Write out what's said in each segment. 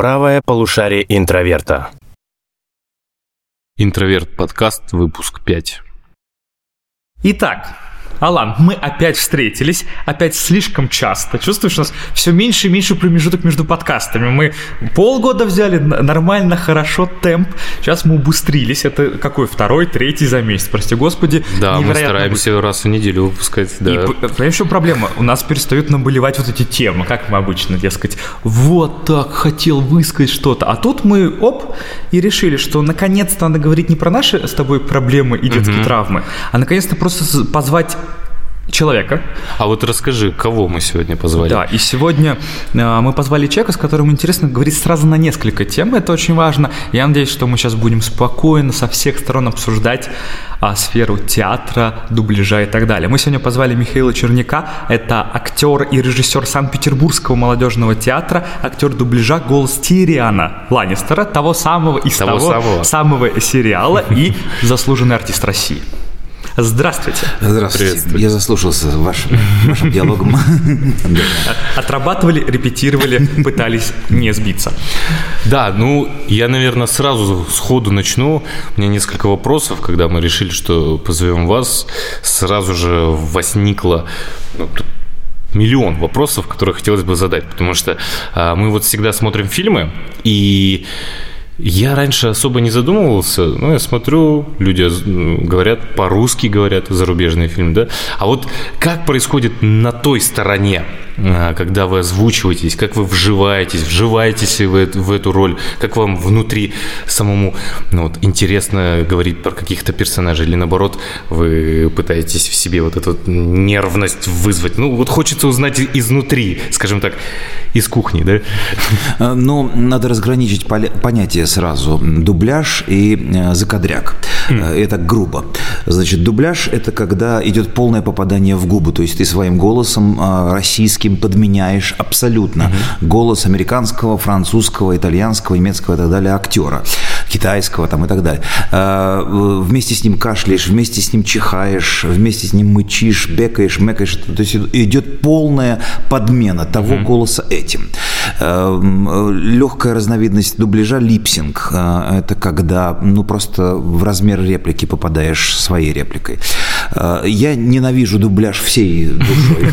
Правое полушарие интроверта. Интроверт подкаст, выпуск 5. Итак, Алан, мы опять встретились, опять слишком часто. Чувствуешь, у нас все меньше и меньше промежуток между подкастами. Мы полгода взяли нормально, хорошо, темп. Сейчас мы убыстрились. Это какой второй, третий за месяц, прости господи. Да, мы стараемся быть. раз в неделю выпускать. Да. И понимаешь, что проблема? У нас перестают наболевать вот эти темы, как мы обычно, дескать, вот так хотел высказать что-то. А тут мы, оп, и решили, что наконец-то надо говорить не про наши с тобой проблемы и детские угу. травмы, а наконец-то просто позвать человека. А вот расскажи, кого мы сегодня позвали? Да, и сегодня э, мы позвали человека, с которым интересно говорить сразу на несколько тем. Это очень важно. Я надеюсь, что мы сейчас будем спокойно со всех сторон обсуждать а, сферу театра, дубляжа и так далее. Мы сегодня позвали Михаила Черняка. Это актер и режиссер Санкт-Петербургского молодежного театра, актер дубляжа голос Тириана Ланнистера, того самого из того, того самого. самого сериала и заслуженный артист России. Здравствуйте. Здравствуйте. Я заслушался вашим, вашим диалогом. Отрабатывали, репетировали, пытались не сбиться. Да, ну, я, наверное, сразу сходу начну. У меня несколько вопросов, когда мы решили, что позовем вас. Сразу же возникло ну, миллион вопросов, которые хотелось бы задать, потому что а, мы вот всегда смотрим фильмы, и я раньше особо не задумывался, но я смотрю, люди говорят по-русски, говорят зарубежные фильмы, да. А вот как происходит на той стороне, когда вы озвучиваетесь, как вы вживаетесь, вживаетесь ли вы в эту роль, как вам внутри самому ну, вот, интересно говорить про каких-то персонажей, или наоборот, вы пытаетесь в себе вот эту нервность вызвать. Ну, вот хочется узнать изнутри, скажем так, из кухни, да? А, ну, надо разграничить понятие сразу. Дубляж и э, закадряк. Mm. Это грубо. Значит, дубляж – это когда идет полное попадание в губы, то есть ты своим голосом а, российским подменяешь абсолютно голос американского, французского, итальянского, немецкого и так далее актера, китайского там и так далее. А, вместе с ним кашляешь, вместе с ним чихаешь, вместе с ним мычишь, бекаешь, мекаешь. То есть идет полная подмена того mm-hmm. голоса этим. Легкая разновидность дубляжа – липсинг. А, это когда ну, просто в размер реплики попадаешь своей репликой. А, я ненавижу дубляж всей душой.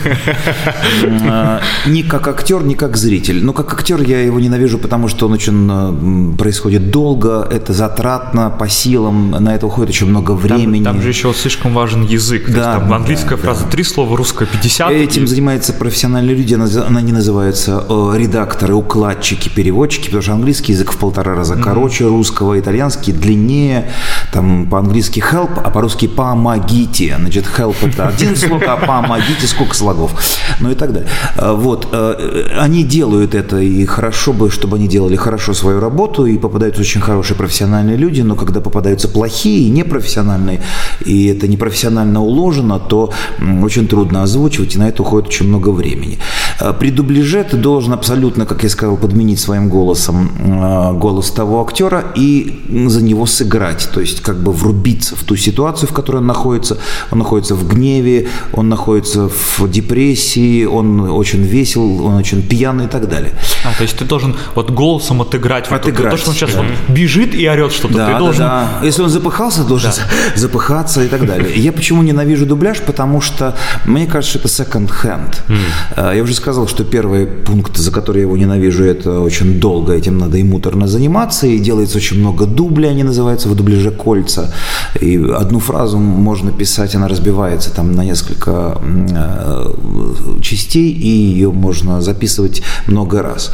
А, ни как актер, ни как зритель. Но как актер я его ненавижу, потому что он очень происходит долго, это затратно, по силам, на это уходит очень много времени. Там, там же еще слишком важен язык. Да, есть, там английская да, фраза три слова, русская 50. Этим и... занимаются профессиональные люди, они называются э, редакторы, укладчики, переводчики, потому что английский язык в полтора раза короче mm-hmm. русского, итальянский длиннее, там по-английски help, а по-русски помогите. Значит, help это один слог, а помогите сколько слогов. Ну и так далее. А, вот. А, они делают это, и хорошо бы, чтобы они делали хорошо свою работу, и попадаются очень хорошие профессиональные люди, но когда попадаются плохие, непрофессиональные, и это непрофессионально уложено, то очень трудно озвучивать, и на это уходит очень много времени. А, при дубляже ты должен абсолютно, как я сказал, подменить своим голосом голос того актера и за него сыграть, то есть как бы врубиться в ту ситуацию, в которой он находится. Он находится в гневе, он находится в депрессии, он очень весел, он очень пьяный и так далее. А, то есть ты должен вот голосом отыграть. Отыграть. То, что он сейчас да. вот бежит и орет что-то, да, ты да, должен... Да. Если он запыхался, должен да. запыхаться и так далее. Я почему ненавижу дубляж? Потому что мне кажется, что это second hand. Mm. Я уже сказал, что первый пункт, за который я его ненавижу, это очень долго этим надо и муторно заниматься, и делается очень много дублей, они называются в дубляже кольца. И одну фразу можно писать, она разбивается там на несколько э, частей, и ее можно записывать много раз.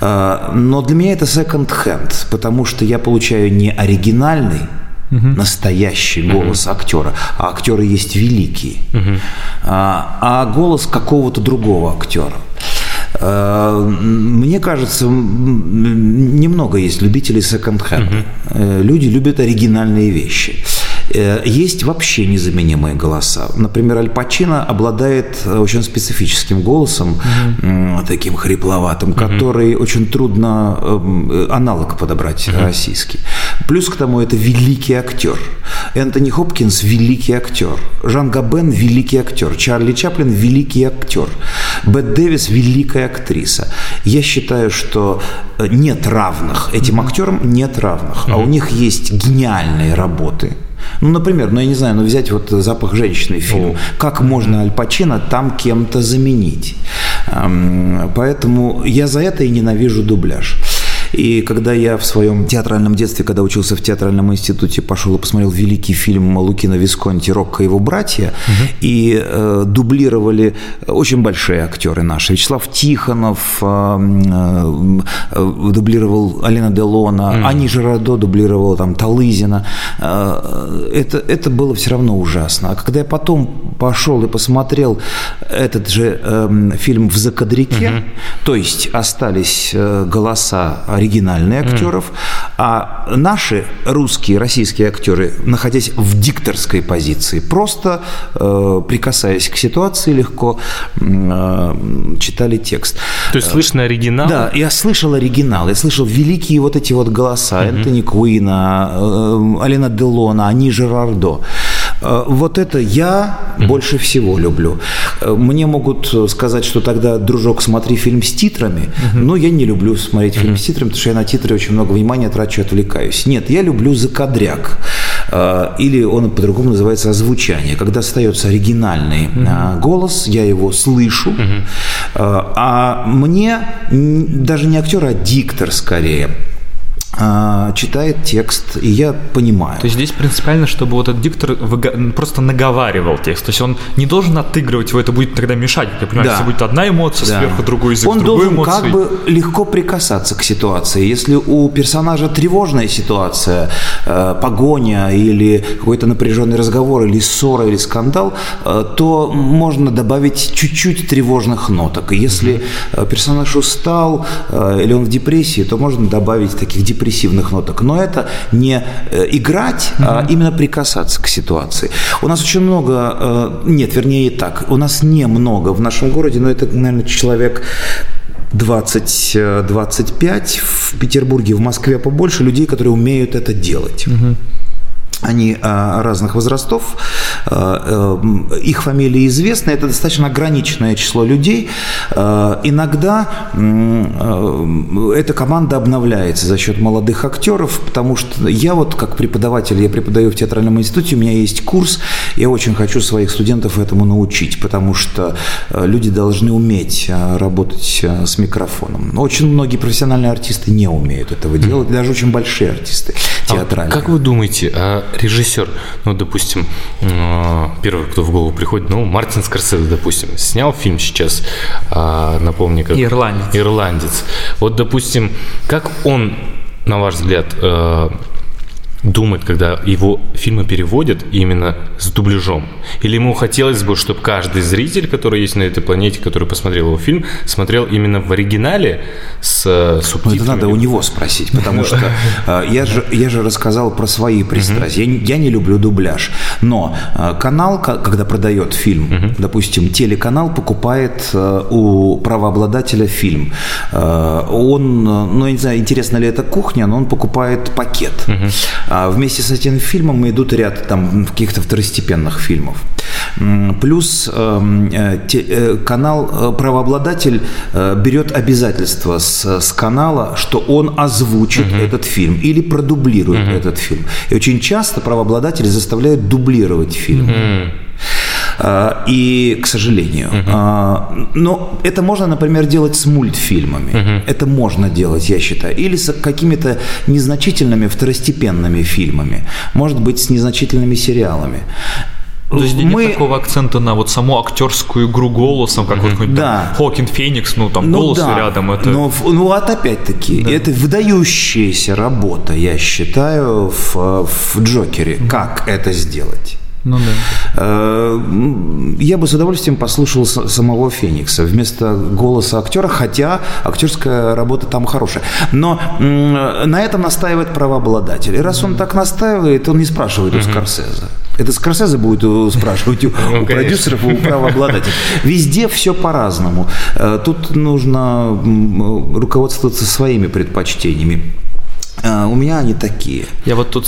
Э, но для меня это second hand, потому что я получаю не оригинальный, угу. настоящий голос угу. актера, а актеры есть великие, угу. а, а голос какого-то другого актера. Э, мне кажется, немного есть любителей секонд-хенда. Угу. Люди любят оригинальные вещи. Э, есть вообще незаменимые голоса. Например, Аль Пачино обладает очень специфическим голосом, угу. таким хрипловатым, угу. который очень трудно аналог подобрать угу. российский. Плюс к тому это великий актер. Энтони Хопкинс – великий актер. Жан Габен – великий актер. Чарли Чаплин – великий актер. Бет Дэвис – великая актриса. Я считаю, что э, нет равных. Этим актерам нет равных. А у них есть гениальные работы – ну, например, ну я не знаю, ну взять вот «Запах женщины» фильм. О. Как можно Аль Пачино там кем-то заменить? Поэтому я за это и ненавижу дубляж. И когда я в своем театральном детстве, когда учился в театральном институте, пошел и посмотрел великий фильм Лукина Висконти «Рокко и его братья», угу. и э, дублировали очень большие актеры наши. Вячеслав Тихонов э, э, дублировал Алина Делона, угу. Ани Жирадо дублировала там Талызина. Э, это, это было все равно ужасно. А когда я потом пошел и посмотрел этот же э, фильм в закадрике, угу. то есть остались э, голоса оригинальные актеров, mm. а наши русские, российские актеры, находясь в дикторской позиции, просто э, прикасаясь к ситуации легко э, читали текст. То есть слышно оригинал? Да, я слышал оригинал, я слышал великие вот эти вот голоса mm-hmm. Энтони Куина, э, Алина Делона, Ани Жерардо. Э, вот это я больше всего люблю. Э, мне могут сказать, что тогда, дружок, смотри фильм с титрами, но я не люблю смотреть фильм с титрами, потому что я на титры очень много внимания трачу и отвлекаюсь. Нет, я люблю закадряк. Э, или он по-другому называется озвучание. Когда остается оригинальный голос, я его слышу, а мне даже не актер, а диктор скорее – читает текст, и я понимаю. То есть здесь принципиально, чтобы вот этот диктор просто наговаривал текст. То есть он не должен отыгрывать его, это будет тогда мешать. Я понимаю, да. если будет одна эмоция да. сверху, другой язык, Он другой должен эмоции. как бы легко прикасаться к ситуации. Если у персонажа тревожная ситуация, э, погоня или какой-то напряженный разговор, или ссора, или скандал, э, то можно добавить чуть-чуть тревожных ноток. Если mm-hmm. персонаж устал э, или он в депрессии, то можно добавить таких депрессий депрессивных ноток, но это не э, играть, угу. а именно прикасаться к ситуации. У нас очень много, э, нет, вернее и так, у нас немного в нашем городе, но это, наверное, человек 20-25 в Петербурге, в Москве побольше людей, которые умеют это делать. Угу. Они а, разных возрастов, а, э, их фамилии известны, это достаточно ограниченное число людей. А, иногда эта команда обновляется за счет молодых актеров, потому что я вот как преподаватель, я преподаю в театральном институте, у меня есть курс, я очень хочу своих студентов этому научить, потому что люди должны уметь работать с микрофоном. Очень многие профессиональные артисты не умеют этого делать, даже очень большие артисты театральные. А как вы думаете, а режиссер, ну, допустим, а, первый, кто в голову приходит, ну, Мартин Скорсезе, допустим, снял фильм сейчас, а, напомни, как... Ирландец. Ирландец. Вот, допустим, как он, на ваш взгляд, а, думает, когда его фильмы переводят именно с дубляжом? Или ему хотелось бы, чтобы каждый зритель, который есть на этой планете, который посмотрел его фильм, смотрел именно в оригинале с э, субтитрами? Ну, это надо у него спросить, потому что э, я же, я же рассказал про свои пристрастия. Я, я не люблю дубляж, но э, канал, когда продает фильм, допустим, телеканал покупает у правообладателя фильм. Он, ну, я не знаю, интересно ли это кухня, но он покупает пакет. А вместе с этим фильмом идут ряд там каких-то второстепенных фильмов. Плюс эм, э, э, канал, э, правообладатель берет обязательство с, с канала, что он озвучит угу. этот фильм или продублирует угу. этот фильм. И очень часто правообладатели заставляют дублировать фильм. Угу. А, и, к сожалению. Uh-huh. Но это можно, например, делать с мультфильмами. Это можно делать, я считаю. Или с какими-то незначительными второстепенными фильмами. Может быть, с незначительными сериалами. То есть мы... нет такого акцента на вот саму актерскую игру голосом, как mm-hmm. вот да. Хокин Феникс, ну там ну, голос да. рядом. Это... Но, ну вот опять-таки, да. это выдающаяся работа, я считаю, в, в Джокере. Mm-hmm. Как это сделать? Ну да. Э, я бы с удовольствием послушал самого Феникса вместо голоса актера, хотя актерская работа там хорошая. Но на этом настаивает правообладатель. И раз он так настаивает, он не спрашивает у Скорсезе. Это Скорсезе будет спрашивать у, ну, продюсеров, у правообладателей. Везде все по-разному. Э, тут нужно руководствоваться своими предпочтениями. А, у меня они такие. Я вот тут,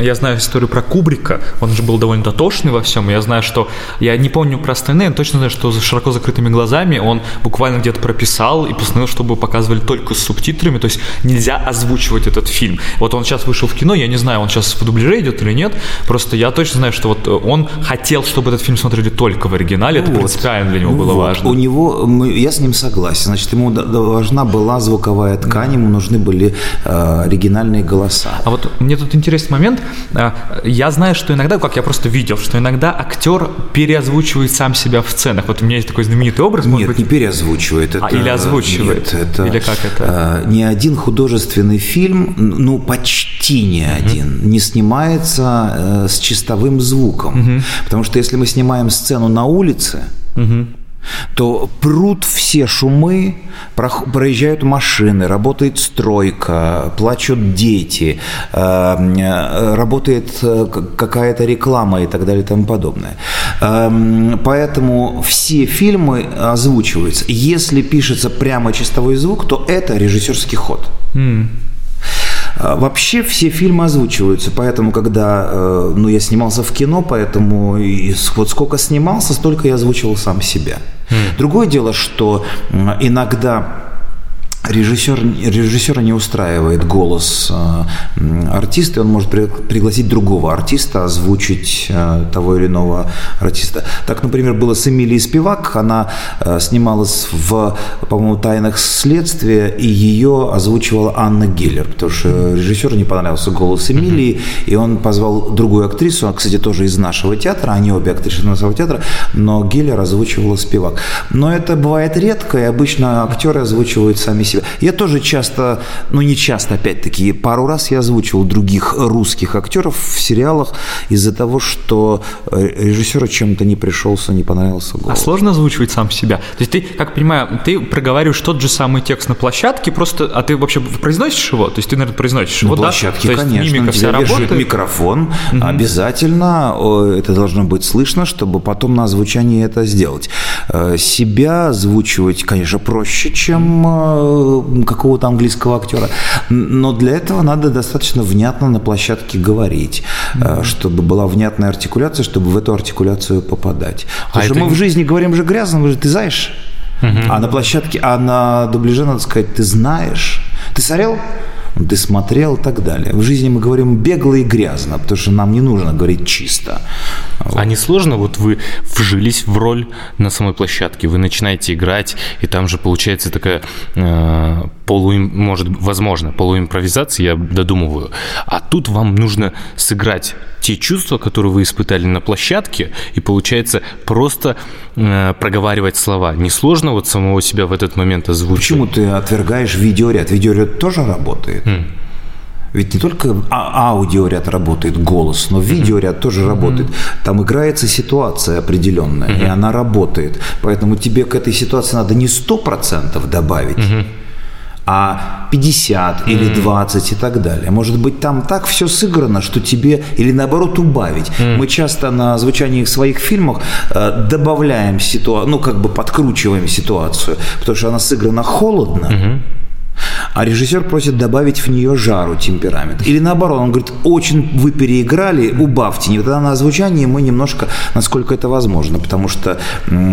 я знаю историю про Кубрика, он же был довольно дотошный во всем, я знаю, что, я не помню про остальные, но точно знаю, что за широко закрытыми глазами он буквально где-то прописал и постановил, чтобы показывали только с субтитрами, то есть нельзя озвучивать этот фильм. Вот он сейчас вышел в кино, я не знаю, он сейчас в дубляже идет или нет, просто я точно знаю, что вот он хотел, чтобы этот фильм смотрели только в оригинале, это вот. принципиально для него было вот. важно. У него, я с ним согласен, значит, ему должна была звуковая ткань, ему нужны были э, оригинальные голоса. А вот мне тут интересный момент. А, я знаю, что иногда, как я просто видел, что иногда актер переозвучивает сам себя в сценах. Вот у меня есть такой знаменитый образ. Нет, быть... не переозвучивает. Это... А, или озвучивает. Нет, это... Или как это? А, ни один художественный фильм, ну, почти ни один, угу. не снимается э, с чистовым звуком. Угу. Потому что если мы снимаем сцену на улице, угу то прут все шумы, проезжают машины, работает стройка, плачут дети, э, э, работает э, какая-то реклама и так далее и тому подобное. Эм, поэтому все фильмы озвучиваются. Если пишется прямо чистовой звук, то это режиссерский ход. Mm. А, вообще все фильмы озвучиваются, поэтому когда, э, ну, я снимался в кино, поэтому и вот сколько снимался, столько я озвучивал сам себя. Mm. Другое дело, что иногда режиссер, режиссера не устраивает голос э, артиста, и он может пригласить другого артиста, озвучить э, того или иного артиста. Так, например, было с Эмилией Спивак, она э, снималась в, по-моему, «Тайнах следствия», и ее озвучивала Анна Гиллер, потому что режиссеру не понравился голос Эмилии, и он позвал другую актрису, она, кстати, тоже из нашего театра, они обе актрисы нашего театра, но Гиллер озвучивала Спивак. Но это бывает редко, и обычно актеры озвучивают сами себя. Я тоже часто, ну не часто, опять-таки, пару раз я озвучивал других русских актеров в сериалах из-за того, что э, режиссеру чем-то не пришелся, не понравился голос. А сложно озвучивать сам себя? То есть ты, как понимаю, ты проговариваешь тот же самый текст на площадке, просто, а ты вообще произносишь его? То есть ты, наверное, произносишь его, на площадке, да? То есть конечно, мимика вся работает? микрофон, угу. обязательно это должно быть слышно, чтобы потом на озвучании это сделать. Э, себя озвучивать, конечно, проще, чем э, какого-то английского актера, но для этого надо достаточно внятно на площадке говорить, mm-hmm. чтобы была внятная артикуляция, чтобы в эту артикуляцию попадать. Потому а что это... мы в жизни говорим же грязно, вы же, ты знаешь, mm-hmm. а на площадке, а на дубляже надо сказать, ты знаешь, ты смотрел? Ты смотрел и так далее. В жизни мы говорим бегло и грязно, потому что нам не нужно говорить чисто. А не сложно, вот вы вжились в роль на самой площадке, вы начинаете играть, и там же получается такая э, полу, может, возможно, полуимпровизация, я додумываю. А тут вам нужно сыграть те чувства, которые вы испытали на площадке, и получается просто э, проговаривать слова. Не сложно вот самого себя в этот момент озвучить? Почему ты отвергаешь видеоряд? Видеоряд тоже работает. Mm. Ведь не только а аудиоряд работает, голос, но видеоряд mm-hmm. тоже работает. Там играется ситуация определенная, mm-hmm. и она работает. Поэтому тебе к этой ситуации надо не 100% добавить, mm-hmm а 50 mm. или 20 и так далее. Может быть, там так все сыграно, что тебе, или наоборот, убавить. Mm. Мы часто на звучании своих фильмах э, добавляем ситуацию, ну, как бы подкручиваем ситуацию, потому что она сыграна холодно. Mm-hmm а режиссер просит добавить в нее жару, темперамент. Или наоборот, он говорит, очень вы переиграли, убавьте. И тогда на озвучании мы немножко, насколько это возможно, потому что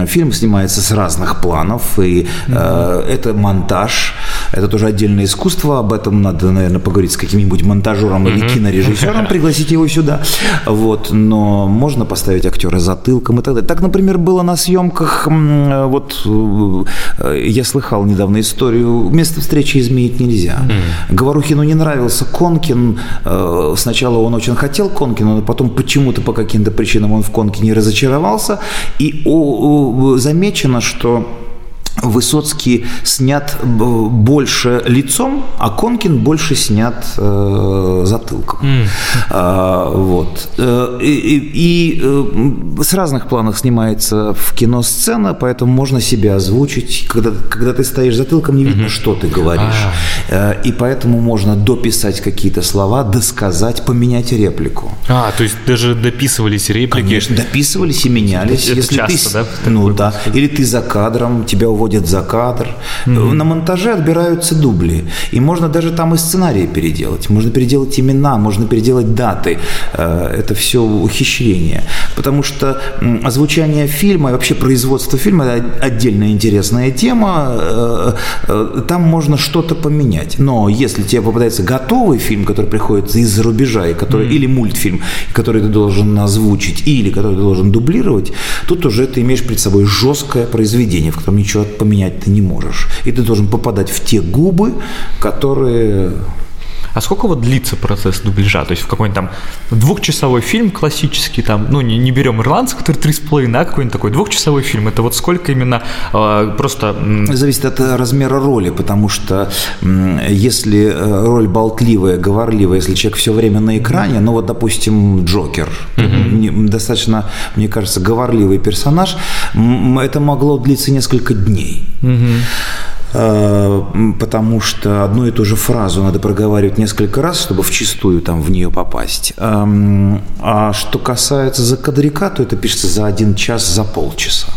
фильм снимается с разных планов, и э, это монтаж, это тоже отдельное искусство, об этом надо, наверное, поговорить с каким-нибудь монтажером или кинорежиссером, пригласить его сюда. Вот, но можно поставить актера затылком и так далее. Так, например, было на съемках, вот э, я слыхал недавно историю, место встречи изменить нельзя. Mm. Говорухину не нравился Конкин. Э, сначала он очень хотел Конкина, но потом почему-то по каким-то причинам он в Конкине разочаровался. И замечено, что Высоцкий снят больше лицом, а Конкин больше снят э, затылком. Mm. А, вот. Э, и, и, и э, с разных планов снимается в кино сцена, поэтому можно себя озвучить. Когда, когда ты стоишь затылком, не видно, mm-hmm. что ты говоришь. Ah. И поэтому можно дописать какие-то слова, досказать, поменять реплику. А, то есть даже дописывались реплики? Конечно, дописывались и менялись. Это Если часто, ты, да? Ну да. Или ты за кадром, тебя уводят выходит за кадр. Mm-hmm. На монтаже отбираются дубли. И можно даже там и сценарии переделать. Можно переделать имена, можно переделать даты. Э, это все ухищрение. Потому что озвучание фильма и вообще производство фильма – это отдельная интересная тема. Э, э, там можно что-то поменять. Но если тебе попадается готовый фильм, который приходит из-за рубежа, и который, mm-hmm. или мультфильм, который ты должен озвучить, или который ты должен дублировать, тут уже ты имеешь перед собой жесткое произведение, в котором ничего поменять ты не можешь. И ты должен попадать в те губы, которые а сколько вот длится процесс дубляжа? То есть в какой-нибудь там двухчасовой фильм классический, там, ну, не, не берем ирландцы, который три с половиной, а какой-нибудь такой двухчасовой фильм, это вот сколько именно э, просто... Зависит от размера роли, потому что если э, роль болтливая, говорливая, если человек все время на экране, ну вот, допустим, Джокер, mm-hmm. достаточно, мне кажется, говорливый персонаж, это могло длиться несколько дней. Mm-hmm. Э, потому что одну и ту же фразу надо проговаривать несколько раз, чтобы в чистую там в нее попасть. Эм, а что касается закадрика, то это пишется за один час, за полчаса.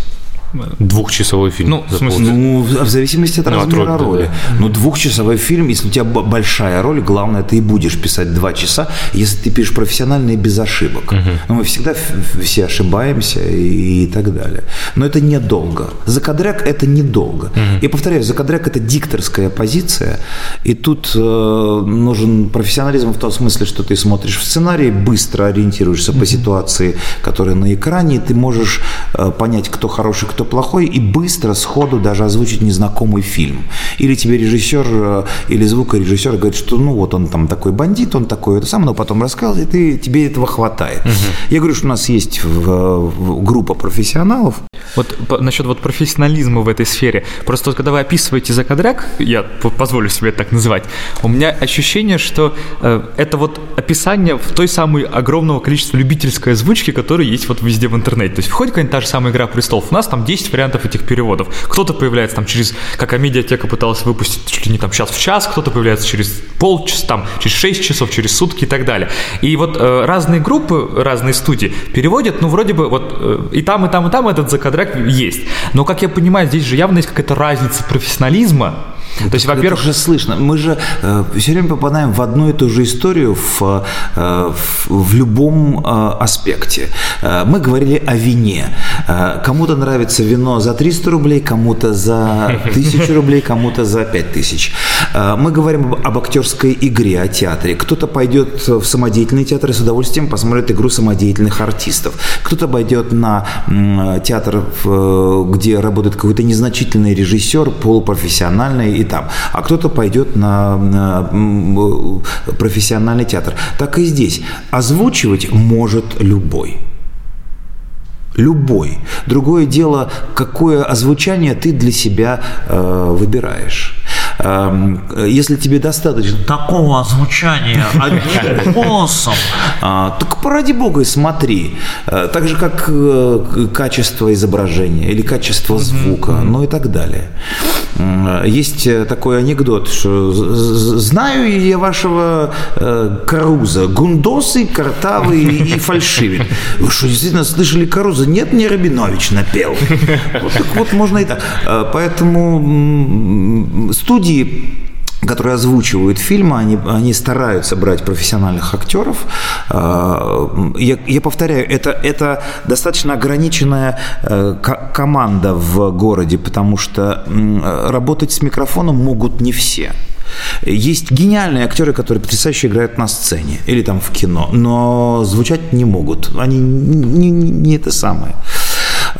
Двухчасовой фильм. Ну, в, смысле, ну, в зависимости от ну, размера от роли. Да, да. Ну, двухчасовой фильм, если у тебя большая роль, главное, ты и будешь писать два часа, если ты пишешь профессионально и без ошибок. Угу. Но мы всегда все ошибаемся и, и так далее. Но это недолго. Закадряк – это недолго. Угу. И повторяю, закадряк – это дикторская позиция, и тут э, нужен профессионализм в том смысле, что ты смотришь в сценарий, быстро ориентируешься угу. по ситуации, которая на экране, и ты можешь э, понять, кто хороший, кто кто плохой, и быстро, сходу даже озвучить незнакомый фильм. Или тебе режиссер э, или звукорежиссер говорит, что ну вот он там такой бандит, он такой, это сам, но потом рассказывает, и ты, тебе этого хватает. Угу. Я говорю, что у нас есть в, в группа профессионалов. Вот по, насчет вот профессионализма в этой сфере. Просто вот когда вы описываете закадряк, я позволю себе это так называть, у меня ощущение, что э, это вот описание в той самой огромного количества любительской озвучки, которые есть вот везде в интернете. То есть входит какая-нибудь та же самая «Игра престолов», у нас там 10 вариантов этих переводов. Кто-то появляется там через, как Амедиатека пыталась выпустить чуть ли не там час в час, кто-то появляется через полчаса, там, через 6 часов, через сутки и так далее. И вот э, разные группы, разные студии переводят, ну, вроде бы вот э, и там, и там, и там этот закадряк есть. Но, как я понимаю, здесь же явно есть какая-то разница профессионализма то есть, во-первых, уже слышно. Мы же э, все время попадаем в одну и ту же историю в, э, в, в любом э, аспекте. Э, мы говорили о вине. Э, кому-то нравится вино за 300 рублей, кому-то за 1000 рублей, кому-то за 5000. Э, мы говорим об, об актерской игре, о театре. Кто-то пойдет в самодеятельный театр и с удовольствием посмотрит игру самодеятельных артистов. Кто-то пойдет на э, театр, в, где работает какой-то незначительный режиссер, полупрофессиональный и там, а кто-то пойдет на, на профессиональный театр. Так и здесь. Озвучивать может любой. Любой. Другое дело, какое озвучание ты для себя э, выбираешь. Эм, если тебе достаточно такого звучания одним голосом, а, так ради бога и смотри. Э, так же, как э, качество изображения или качество звука, ну и так далее. Есть такой анекдот, что знаю я вашего э, Каруза, гундосый, картавый и фальшивый. Вы что, действительно слышали Каруза? Нет, мне Рабинович напел. Вот так вот можно и так. Поэтому студии студии которые озвучивают фильмы, они, они стараются брать профессиональных актеров. А, я, я повторяю, это, это достаточно ограниченная э, команда в городе, потому что работать с микрофоном могут не все. Есть гениальные актеры, которые потрясающе играют на сцене или там в кино, но звучать не могут. Они не, не, не это самое.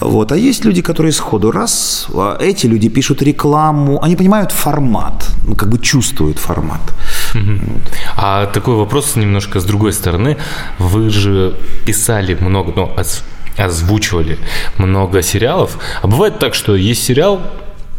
Вот. А есть люди, которые сходу раз, а эти люди пишут рекламу, они понимают формат, ну, как бы чувствуют формат. Вот. А такой вопрос немножко с другой стороны. Вы же писали много, ну, озвучивали много сериалов. А бывает так, что есть сериал,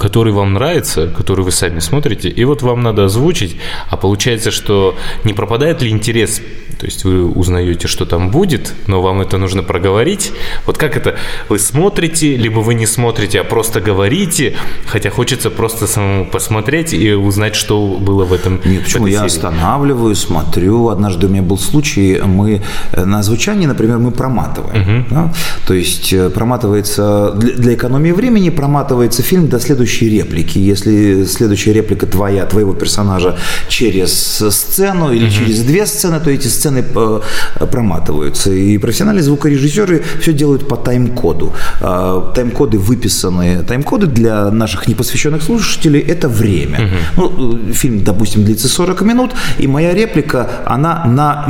который вам нравится, который вы сами смотрите, и вот вам надо озвучить, а получается, что не пропадает ли интерес, то есть вы узнаете, что там будет, но вам это нужно проговорить. Вот как это? Вы смотрите, либо вы не смотрите, а просто говорите, хотя хочется просто самому посмотреть и узнать, что было в этом. Нет, почему? Я останавливаю, смотрю. Однажды у меня был случай, мы э, на озвучании, например, мы проматываем. Угу. Да? То есть э, проматывается для экономии времени, проматывается фильм до следующего следующей реплики. Если следующая реплика твоя, твоего персонажа через сцену или через две сцены, то эти сцены э, проматываются. И профессиональные звукорежиссеры все делают по тайм-коду. А, Тайм-коды выписаны. Тайм-коды для наших непосвященных слушателей – это время. Ну, э, фильм, допустим, длится 40 минут, и моя реплика, она на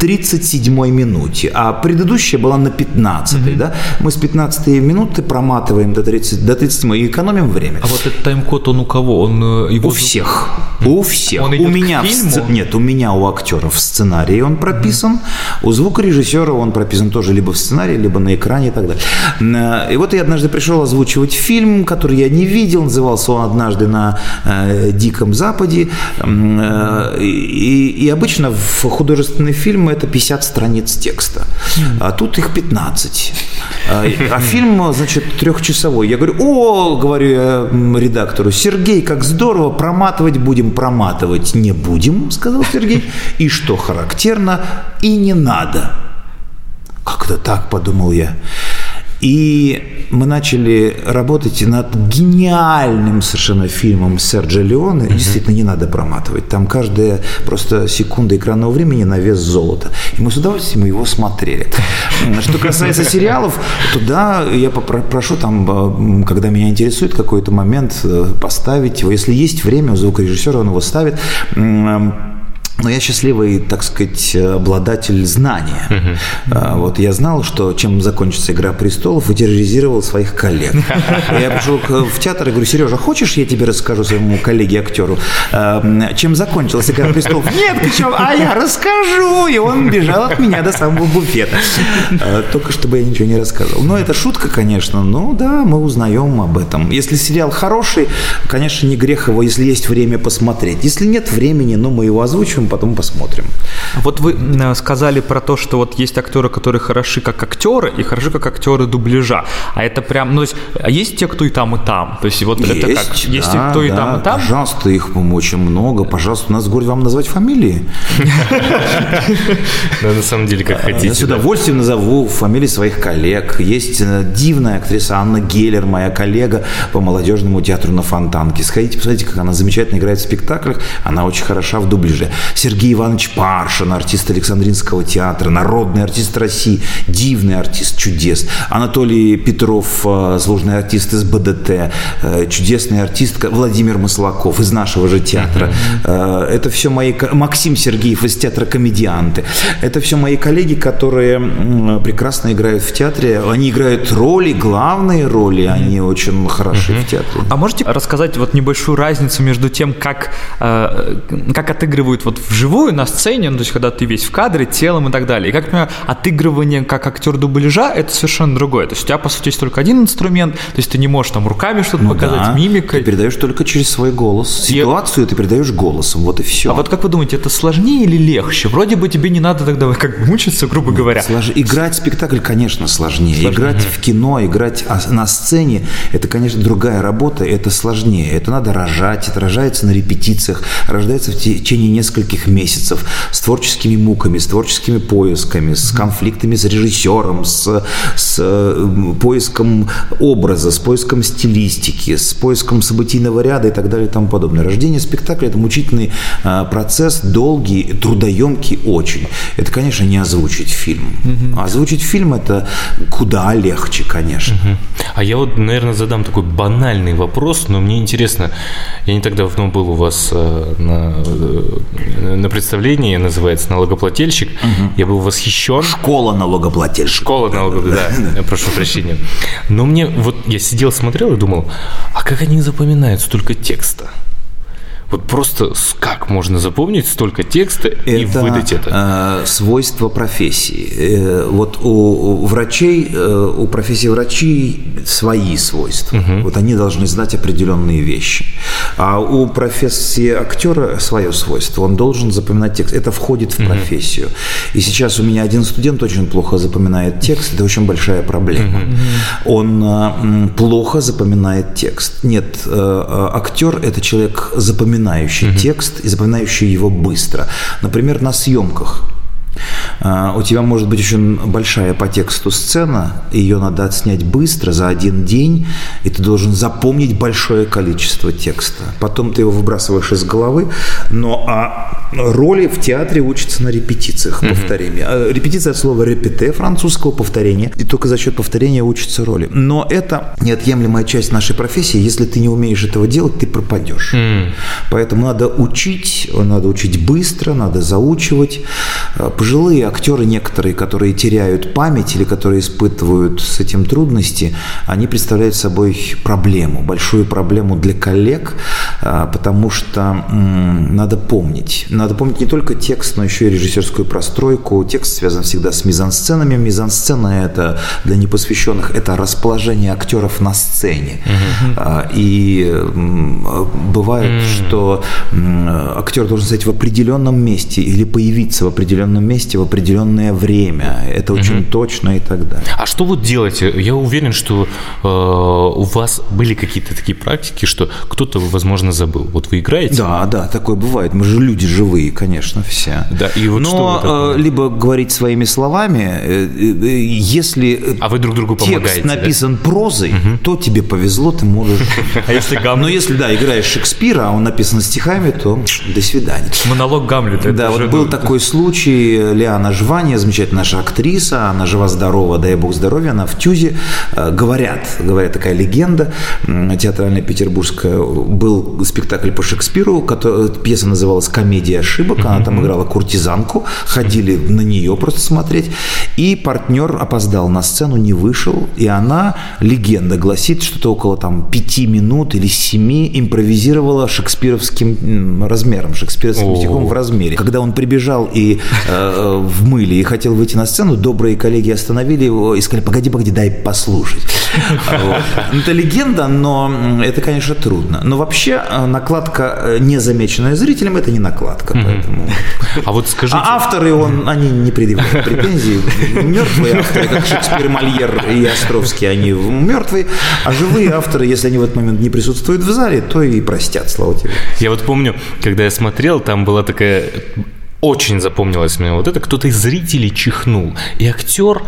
37-й минуте, а предыдущая была на 15-й. Да? Мы с 15 минуты проматываем до 30, до 30 и экономим время. А вот этот тайм-код, он у кого? Он э, его У всех. У всех. Он у меня в фильму? сце- Нет, у меня у актеров в сценарии он прописан. У звукорежиссера он прописан тоже либо в сценарии, либо на экране и так далее. Н- И вот я однажды пришел озвучивать фильм, который я не видел. Назывался он однажды на э, Диком Западе. Э, И, и обычно в художественные фильмы это 50 страниц текста. А тут их 15. А, и- а фильм, значит, трехчасовой. Я говорю, о, говорю я редактору, Сергей, как здорово, проматывать будем, проматывать не будем, сказал Сергей. И что характерно, и не надо. Как-то так, подумал я. И мы начали работать над гениальным совершенно фильмом Серджо Леоне. Действительно, не надо проматывать. Там каждая просто секунда экранного времени на вес золота. И мы с удовольствием его смотрели. Что касается сериалов, то да, я попро- прошу там, э, когда меня интересует какой-то момент, э, поставить его. Если есть время у звукорежиссера, он его ставит. Но я счастливый, так сказать, обладатель знания. А, Вот я знал, что чем закончится «Игра престолов», и терроризировал своих коллег. Я пришел в театр и говорю, Сережа, хочешь, я тебе расскажу своему коллеге-актеру, а, чем закончилась «Игра престолов»? Нет, что, а я расскажу! И он бежал от меня до самого буфета. А, Только чтобы я ничего не рассказывал. Но это шутка, конечно, но да, мы узнаем об этом. Если сериал хороший, конечно, не грех его, если есть время посмотреть. Если нет времени, ну, мы его озвучим, потом посмотрим. Вот вы э, сказали про то, что вот есть актеры, которые хороши как актеры и хороши как актеры дубляжа. А это прям, ну, то есть, а есть те, кто и там, и там. То есть вот это как? Есть те, да, кто и да, там, и там. Пожалуйста, их по-моему, очень много. Пожалуйста, у нас в городе вам назвать фамилии. Да, на самом деле, как Я хотите. с да. удовольствием назову фамилии своих коллег. Есть э, дивная актриса Анна Геллер, моя коллега по молодежному театру на Фонтанке. Сходите, посмотрите, как она замечательно играет в спектаклях. Она очень хороша в дубляже. Сергей Иванович Паршин, артист Александринского театра, народный артист России, дивный артист, чудес. Анатолий Петров, э, сложный артист из БДТ, э, чудесный артист Владимир Маслаков из нашего же театра. Э, Это все мои... Максим Сергеев из театра «Комедианты». Это все мои коллеги, которые прекрасно играют в театре. Они играют роли, главные роли, они очень хороши в театре. А можете рассказать вот небольшую разницу между тем, как, как отыгрывают вот вживую на сцене, ну, то есть когда ты весь в кадре, телом и так далее. И как, например, отыгрывание как актер дубляжа, это совершенно другое. То есть у тебя, по сути, есть только один инструмент, то есть ты не можешь там руками что-то Ну показать, да, мимикой. Ты передаешь только через свой голос. Я- Ситуацию ты передаешь голосом, вот и все. А вот как вы думаете, это сложнее или легче? Вроде бы тебе не надо тогда как бы мучиться, грубо говоря. Слож- Играть спектакль, конечно, сложнее. Играть в кино, играть на сцене, это, конечно, другая работа, это сложнее. Это надо рожать, это рожается на репетициях, рождается в течение нескольких месяцев с творческими муками, с творческими поисками, с конфликтами с режиссером, с, с поиском образа, с поиском стилистики, с поиском событийного ряда и так далее и тому подобное. Рождение спектакля – это мучительный э, процесс, долгий, трудоемкий очень. Это, конечно, не озвучить фильм. А Озвучить фильм – это куда легче, конечно. А я вот, наверное, задам такой банальный вопрос, но мне интересно, я не так давно был у вас э, на, э, на представлении, называется «Налогоплательщик», я был восхищен. Школа налогоплательщиков. Школа налогов, да, я прошу прощения. Но мне, вот я сидел, смотрел и думал, а как они запоминают столько текста? Вот просто как можно запомнить столько текста и это выдать это? э, свойство профессии. Э, вот у, у врачей, э, у профессии врачей свои свойства. Вот они должны знать определенные вещи. А у профессии актера свое свойство. Он должен запоминать текст. Это входит в профессию. И сейчас у меня один студент очень плохо запоминает текст. Это очень большая проблема. Он э, м, плохо запоминает текст. Нет, э, актер – это человек, запоминающий текст и запоминающий его быстро. Например, на съемках. А, у тебя может быть очень большая по тексту сцена, ее надо отснять быстро, за один день, и ты должен запомнить большое количество текста. Потом ты его выбрасываешь из головы, но а роли в театре учатся на репетициях, повторения. А Репетиция от слова «репете» французского повторения, и только за счет повторения учатся роли. Но это неотъемлемая часть нашей профессии. Если ты не умеешь этого делать, ты пропадешь. Поэтому надо учить, надо учить быстро, надо заучивать. Пожилые актеры некоторые, которые теряют память или которые испытывают с этим трудности, они представляют собой проблему, большую проблему для коллег, а, потому что надо помнить. Надо помнить не только текст, но еще и режиссерскую простройку. Текст связан всегда с мизансценами. Мизансцена – это для непосвященных – это расположение актеров на сцене. А, И бывает, что актер должен стоять в определенном месте или появиться в определенном месте в определенное время. Это очень точно и так далее. А что вот делаете? Я уверен, что э, у вас были какие-то такие практики, что кто-то, возможно, забыл. Вот вы играете? Да, да, такое бывает. Мы же люди живые, конечно, все. Да, и вот что Но вы такое? э, либо говорить своими словами, э, э, если А вы друг другу помогаете, текст да? написан прозой, то тебе повезло, ты можешь. А если Но Гамлет? если, да, играешь Шекспира, а он написан стихами, то до свидания. Монолог Гамлета. Да, вот был такой случай, Лиана Жвания, замечательная наша актриса, она жива-здорова, дай бог здоровья, она в ТЮЗе. Э, Говорят, говорят, такая легенда театральная петербургская, был спектакль по Шекспиру, кото- пьеса называлась «Комедия ошибок», она там играла куртизанку, ходили на нее просто смотреть, и партнер опоздал на сцену, не вышел, и она, легенда гласит, что-то около там пяти минут или семи импровизировала шекспировским размером, шекспировским стихом в размере. Когда он прибежал и э, в мыле и хотел выйти на сцену, добрые коллеги остановили его и сказали, погоди, погоди, дай послушать. Это легенда, но это, конечно, трудно. Но вообще э, накладка, э, незамеченная зрителем, это не накладка. А вот скажите, А авторы, он, они не предъявляют претензий. Мертвые авторы, как Шекспир, Мольер и Островский, они мертвые. А живые авторы, если они в этот момент не присутствуют в зале, то и простят, слава тебе. я вот помню, когда я смотрел, там была такая очень запомнилась мне вот это, кто-то из зрителей чихнул, и актер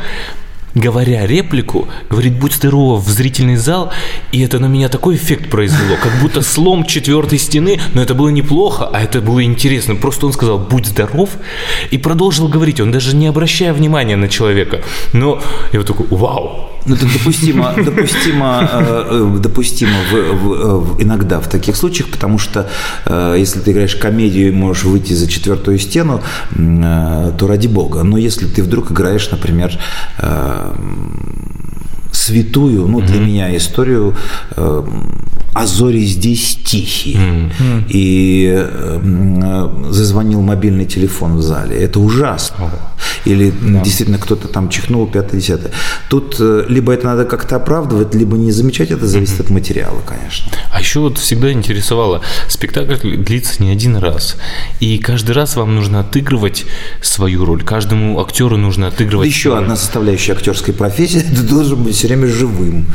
говоря реплику, говорит, будь здорова в зрительный зал, и это на меня такой эффект произвело, как будто слом четвертой стены, но это было неплохо, а это было интересно. Просто он сказал, будь здоров, и продолжил говорить, он даже не обращая внимания на человека. Но я вот такой, вау, Ну, это допустимо, допустимо, э, э, допустимо в- в- в- иногда в таких случаях, потому что э, если ты играешь комедию и можешь выйти за четвертую стену, э, то ради бога. Но если ты вдруг играешь, например, э, святую, ну, для меня историю э, «А зори здесь тихие». И э, м, э, зазвонил мобильный телефон в зале. Это ужасно. Или действительно кто-то там чихнул, пятое, десятое. Тут э, либо это надо как-то оправдывать, либо не замечать, это зависит от материала, конечно. А еще вот всегда интересовало, спектакль длится не один раз, и каждый раз вам нужно отыгрывать свою роль, каждому актеру нужно отыгрывать. Еще свою одна составляющая актерской профессии – ты должен быть все время живым.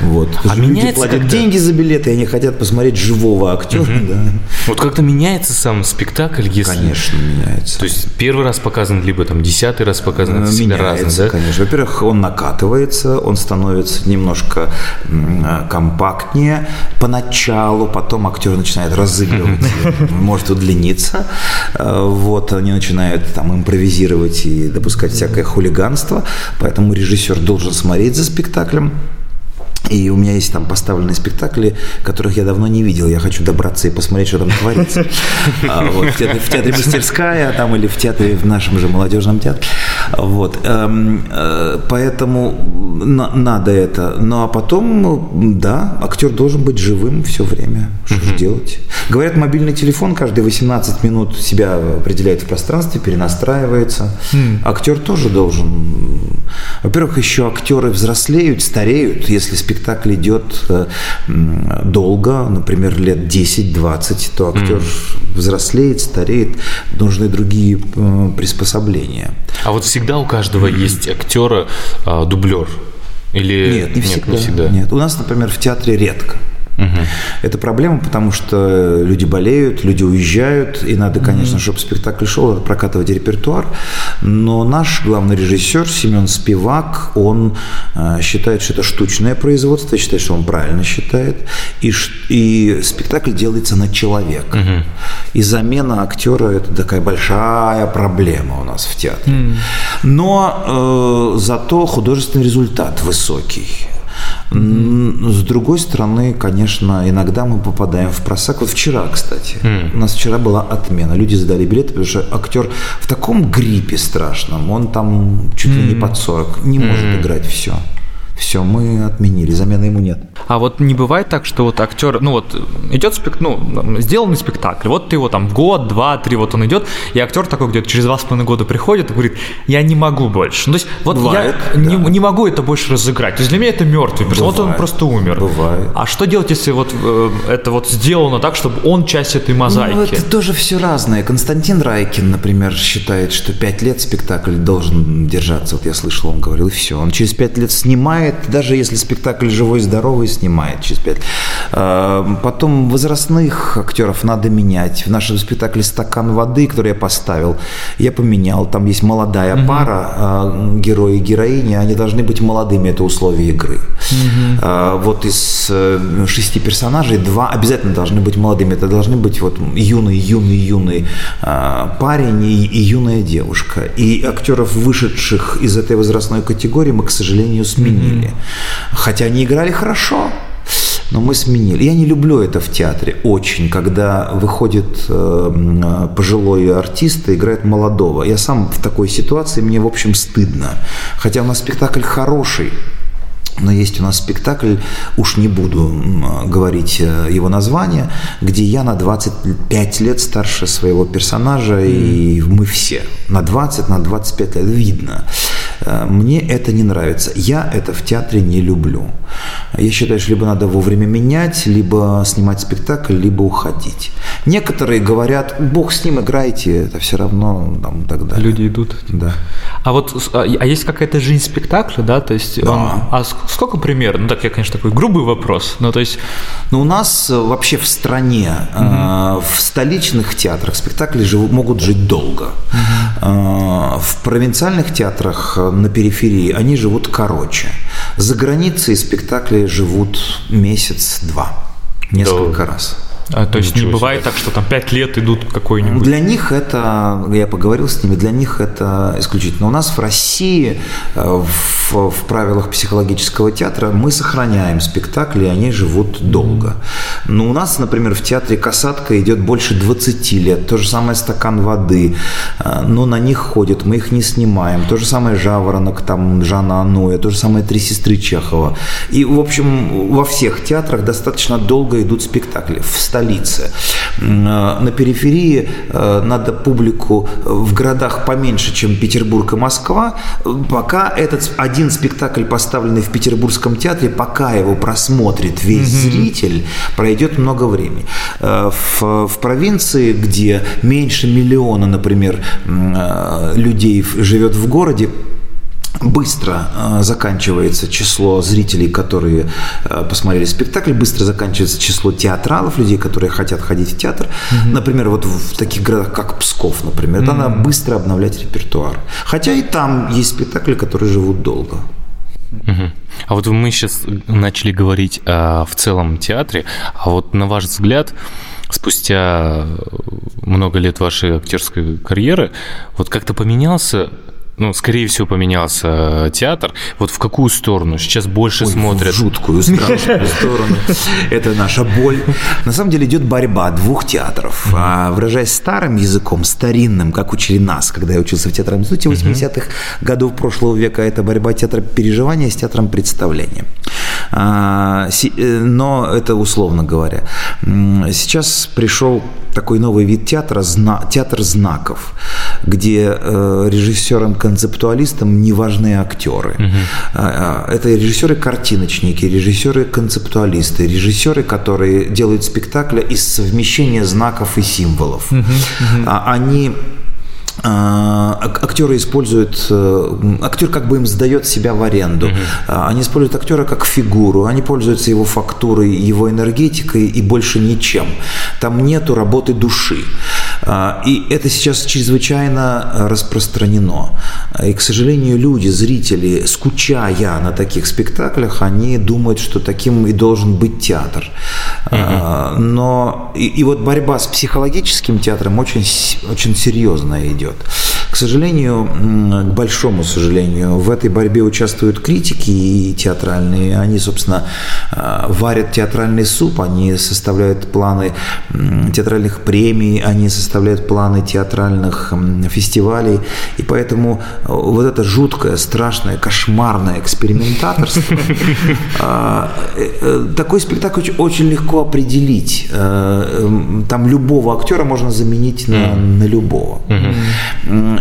Вот. А меняется платят когда? деньги за билеты, и они хотят посмотреть живого актера. Да. Вот как-то меняется сам спектакль, если... Конечно, меняется. То есть первый раз показан, либо там десятый раз показан, это всегда Меняется, да? конечно. Во-первых, он накатывается, он становится немножко э, компактнее поначалу, потом актер начинает разыгрывать, может удлиниться. Э, Вот, они начинают там импровизировать и допускать всякое хулиганство, поэтому режиссер должен смотреть за спектаклем. И у меня есть там поставленные спектакли, которых я давно не видел. Я хочу добраться и посмотреть, что там творится. А, вот, в, театре, в театре «Мастерская» там, или в театре, в нашем же молодежном театре. Вот. эм, э, Поэтому на- надо это. Ну, а потом, да, актер должен быть живым все время. Что же делать? Говорят, мобильный телефон каждые 18 минут себя определяет в пространстве, перенастраивается. Актер тоже должен... Во-первых, еще актеры взрослеют, стареют, если спектакль идет э, долго, например, лет 10-20, то актер взрослеет, стареет, нужны другие э, приспособления. А вот всегда у каждого есть актера а, дублер? Или Нет, не всегда. не всегда. Нет, у нас, например, в театре редко. Это проблема, потому что люди болеют, люди уезжают, и надо, конечно, чтобы спектакль шел, прокатывать репертуар. Но наш главный режиссер Семен Спивак, он э, считает, что это штучное производство, считает, что он правильно считает, и, и спектакль делается на человека. И замена актера – это такая большая проблема у нас в театре. Но э, зато художественный результат высокий. С другой стороны, конечно, иногда мы попадаем в просак. Вот вчера, кстати, mm. у нас вчера была отмена. Люди задали билеты, потому что актер в таком гриппе страшном, он там чуть ли не под 40, не mm. может играть все. Все, мы отменили, замены ему нет. А вот не бывает так, что вот актер, ну вот идет спектакль, ну, сделанный спектакль, вот ты его там год, два, три, вот он идет, и актер такой где-то через два с половиной года приходит и говорит, я не могу больше. Ну, то есть вот Бывает, я да. не, не могу это больше разыграть. То есть для меня это мертвый персонаж, вот он просто умер. Бывает. А что делать, если вот э, это вот сделано так, чтобы он часть этой мозаики? Ну, это тоже все разное. Константин Райкин, например, считает, что пять лет спектакль должен держаться. Вот я слышал, он говорил, и все. Он через пять лет снимает снимает, даже если спектакль живой, здоровый, снимает через пять. А, потом возрастных актеров надо менять. В нашем спектакле «Стакан воды», который я поставил, я поменял. Там есть молодая угу. пара, а, герои и героини, они должны быть молодыми, это условие игры. Угу. Вот из э, шести персонажей два обязательно должны быть молодыми. Это должны быть вот юный, юный, юный парень и, и юная девушка. И актеров, вышедших из этой возрастной категории, мы, к сожалению, сменили сменили. Хотя они играли хорошо, но мы сменили. Я не люблю это в театре очень, когда выходит э, пожилой артист и играет молодого. Я сам в такой ситуации, мне, в общем, стыдно. Хотя у нас спектакль хороший, но есть у нас спектакль, уж не буду говорить э, его название, где я на 25 лет старше своего персонажа, и мы все на 20, на 25 лет видно. Э, мне это не нравится. Я это в театре не люблю. Я считаю, что либо надо вовремя менять, либо снимать спектакль, либо уходить. Некоторые говорят, бог с ним, играйте, это все равно там, так далее. Люди идут. Да. А вот а, а есть какая-то жизнь спектакля, да? То есть, да. а сколько примерно? Ну, так я, конечно, такой грубый вопрос. Ну, то есть... Ну, у нас э, вообще в стране, угу. э, в столичных театрах спектакли живут, могут жить долго. Угу. Э, в провинциальных театрах на периферии они живут короче. За границей спектакли живут месяц-два, несколько да. раз. А, то есть Ничего не бывает себе. так, что там пять лет идут какой-нибудь... Для них это, я поговорил с ними, для них это исключительно. У нас в России э, в, в правилах психологического театра мы сохраняем спектакли, и они живут долго. Но у нас, например, в театре «Касатка» идет больше 20 лет. То же самое «Стакан воды». Э, но на них ходят, мы их не снимаем. То же самое «Жаворонок», там Жанна Ануя, то же самое «Три сестры Чехова». И, в общем, во всех театрах достаточно долго идут спектакли. В столице. Э, на периферии э, надо публику в городах поменьше, чем Петербург и Москва. Пока этот один спектакль, поставленный в Петербургском театре, пока его просмотрит весь mm-hmm. зритель, пройдет много времени. Э, в, в провинции, где меньше миллиона, например, людей живет в городе, быстро э, заканчивается число зрителей, которые э, посмотрели спектакль, быстро заканчивается число театралов, людей, которые хотят ходить в театр. Mm-hmm. Например, вот в таких городах, как Псков, например, mm-hmm. надо быстро обновлять репертуар. Хотя и там есть спектакли, которые живут долго. Угу. А вот мы сейчас начали говорить о, в целом театре, а вот на ваш взгляд, спустя много лет вашей актерской карьеры, вот как-то поменялся ну, скорее всего, поменялся э, театр. Вот в какую сторону? Сейчас больше Ой, смотрят. В жуткую страшную сторону. Это наша боль. На самом деле идет борьба двух театров. А, выражаясь старым языком, старинным, как учили нас, когда я учился в театральном институте 80-х годов прошлого века, это борьба театра переживания с театром представления. А, э, но это условно говоря. Сейчас пришел такой новый вид театра, театр знаков, где э, режиссерам-концептуалистам не важны актеры. Угу. Это режиссеры-картиночники, режиссеры-концептуалисты, режиссеры, которые делают спектакли из совмещения знаков и символов. Угу, угу. Они актеры используют, э, актер как бы им сдает себя в аренду. Uh-huh. Они используют актера как фигуру, они пользуются его фактурой, его энергетикой и больше ничем. Там нету работы души. А, и это сейчас чрезвычайно распространено. И, к сожалению, люди, зрители, скучая на таких спектаклях, они думают, что таким и должен быть театр. Uh-huh. Но и, и вот борьба с психологическим театром очень, очень серьезная идет. К сожалению, к большому сожалению, в этой борьбе участвуют критики и театральные. Они, собственно, а, варят театральный суп, они составляют планы театральных премий, они составляют планы театральных фестивалей. И поэтому э, вот это жуткое, страшное, кошмарное экспериментаторство, э, э, такой спектакль очень легко определить. Там любого актера можно заменить на, на любого.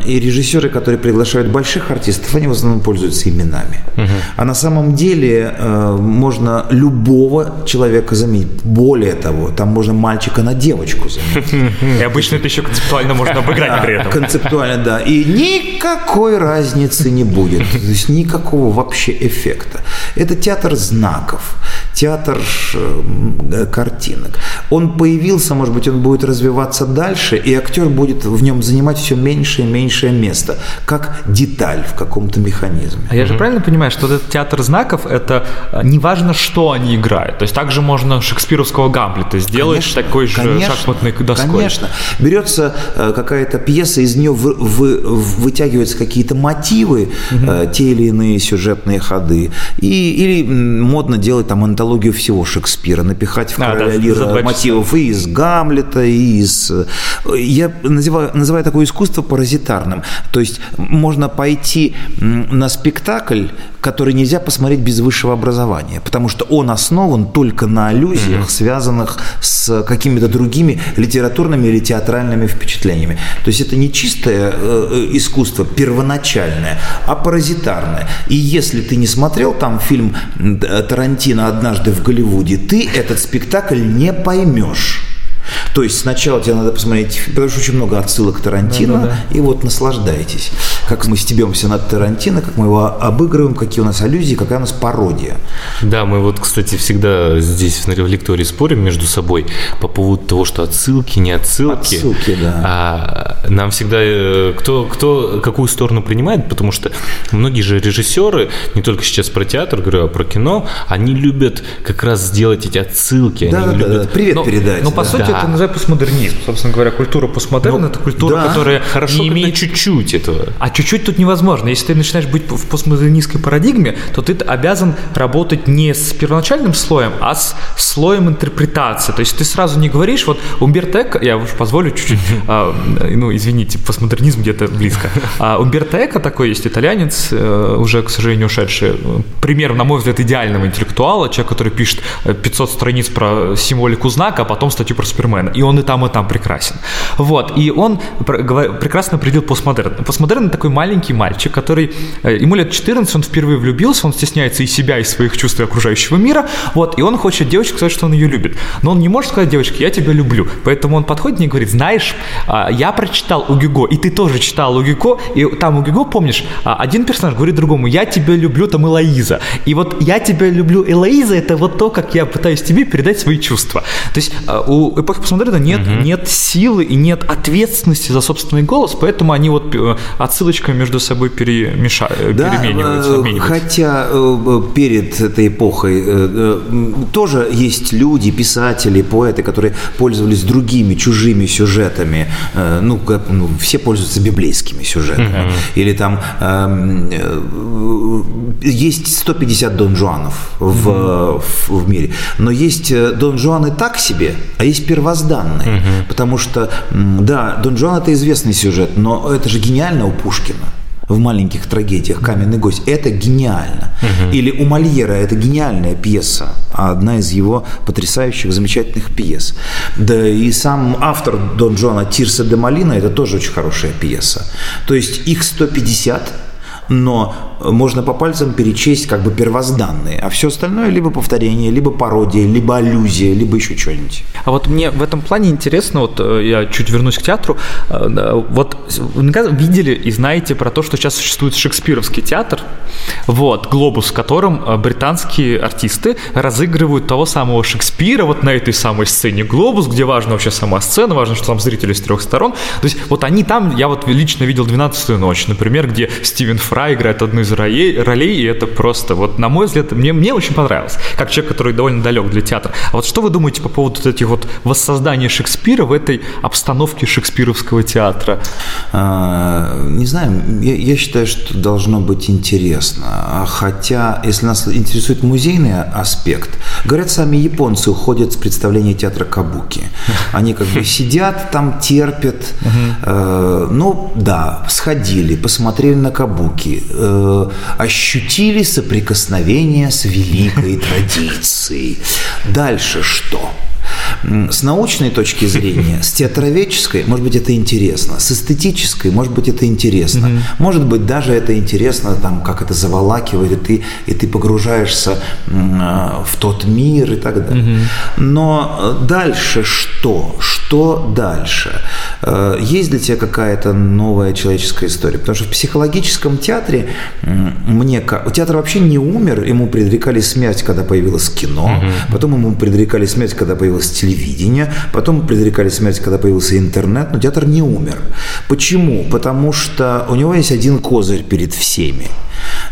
И режиссеры, которые приглашают больших артистов, они в основном пользуются именами. Угу. А на самом деле э, можно любого человека заменить. Более того, там можно мальчика на девочку заменить. И обычно это еще концептуально можно обыграть при этом. Концептуально, да. И никакой разницы не будет. То есть никакого вообще эффекта. Это театр знаков театр э, картинок. Он появился, может быть, он будет развиваться дальше, и актер будет в нем занимать все меньше и меньшее место, как деталь в каком-то механизме. А я же правильно понимаю, что этот театр знаков, это э, не важно, что они играют. То есть также можно шекспировского Гамлета сделать конечно, такой же конечно, шахматной доской. Конечно. Берется э, какая-то пьеса, из нее вы, вы, вытягиваются какие-то мотивы, угу. те или иные сюжетные ходы, и, или модно делать там антологию антологию всего Шекспира, напихать в «Короля а, да, Лира мотивов и из Гамлета, и из... Я называю, называю такое искусство паразитарным. То есть можно пойти на спектакль, который нельзя посмотреть без высшего образования, потому что он основан только на аллюзиях, mm-hmm. связанных с какими-то другими литературными или театральными впечатлениями. То есть это не чистое э, искусство первоначальное, а паразитарное. И если ты не смотрел там фильм Тарантино «Однажды в Голливуде», ты этот спектакль не поймешь. То есть сначала тебе надо посмотреть, потому что очень много отсылок Тарантино, да, да, да. и вот наслаждайтесь. Как мы стебемся над Тарантино, как мы его обыгрываем, какие у нас аллюзии, какая у нас пародия. Да, мы вот, кстати, всегда здесь в лектории спорим между собой по поводу того, что отсылки, не отсылки. Отсылки, да. А нам всегда э, кто, кто какую сторону принимает, потому что многие же режиссеры, не только сейчас про театр говорю, а про кино, они любят как раз сделать эти отсылки. Да, они да, любят... да, привет но, передать. Но, да. по сути, да. Это называется постмодернизм. Собственно говоря, культура постмодерна ну, – это культура, да. которая Хорошо, не имеет чуть-чуть этого. А чуть-чуть тут невозможно. Если ты начинаешь быть в постмодернистской парадигме, то ты обязан работать не с первоначальным слоем, а с слоем интерпретации. То есть ты сразу не говоришь, вот Умберто Эко, я уж позволю чуть-чуть, а, ну, извините, постмодернизм где-то близко. А Умберто Эко такой есть итальянец, э, уже, к сожалению, ушедший, пример, на мой взгляд, идеального интеллектуала, человек, который пишет 500 страниц про символику знака, а потом статью про Супермена. И он и там, и там прекрасен. Вот. И он прекрасно определил постмодерн. Постмодерн – такой маленький мальчик, который, э, ему лет 14, он впервые влюбился, он стесняется и себя, и своих чувств, и окружающего мира, вот, и он хочет девочке сказать, что он ее любит. Но он не может сказать девочке, я тебя люблю. Поэтому он подходит и говорит, знаешь, а, я прочитал у Гюго, и ты тоже читал у Гюго, и там у Гюго, помнишь, а, один персонаж говорит другому, я тебя люблю, там Элоиза. И вот я тебя люблю, Элоиза, это вот то, как я пытаюсь тебе передать свои чувства. То есть а, у эпохи постмодерна нет, угу. нет силы и нет ответственности за собственный голос, поэтому они вот э, отсылочками между собой перемешают, да, перемениваются, э, Хотя э, перед этой эпохой тоже есть люди, писатели, поэты, которые пользовались другими, чужими сюжетами. Ну, ну все пользуются библейскими сюжетами. Угу. Или там эм, есть 150 Дон Жуанов в, угу. в, в мире, но есть Дон Жуаны так себе, а есть первозданные. Угу. Потому что, да, Дон Жуан это известный сюжет, но это же гениально у Пушкина в маленьких трагедиях «Каменный гость». Это гениально. Угу. Или у Мольера это гениальная пьеса, одна из его потрясающих, замечательных пьес. Да и сам автор Дон Джона Тирса де Малина – это тоже очень хорошая пьеса. То есть их 150, но можно по пальцам перечесть как бы первозданные, а все остальное либо повторение, либо пародия, либо аллюзия, либо еще что-нибудь. А вот мне в этом плане интересно, вот э, я чуть вернусь к театру, э, вот видели и знаете про то, что сейчас существует шекспировский театр, вот, глобус, в котором э, британские артисты разыгрывают того самого Шекспира вот на этой самой сцене глобус, где важна вообще сама сцена, важно, что там зрители с трех сторон. То есть вот они там, я вот лично видел «12 ночь», например, где Стивен Фрай играет одну из ролей, ролей, и это просто, вот на мой взгляд, мне, мне очень понравилось, как человек, который довольно далек для театра. А вот что вы думаете по поводу вот этих вот воссоздания Шекспира в этой обстановке шекспировского театра? А, не знаю, я, я считаю, что должно быть интересно. Хотя, если нас интересует музейный аспект, говорят, сами японцы уходят с представления театра Кабуки. Они как бы сидят там, терпят. Э, ну, да, сходили, посмотрели на Кабуки, э, ощутили соприкосновение с великой традицией. Дальше что? С научной точки зрения, с театроведческой, может быть, это интересно. С эстетической, может быть, это интересно. Может быть, даже это интересно, там, как это заволакивает, и ты, и ты погружаешься в тот мир и так далее. Но дальше что? Что дальше? Э, есть для тебя какая-то новая человеческая история? Потому что в психологическом театре мне... Театр вообще не умер, ему предрекали смерть, когда появилось кино, потом ему предрекали смерть, когда появилось телевидение, потом предрекали смерть, когда появился интернет, но театр не умер. Почему? Потому что у него есть один козырь перед всеми.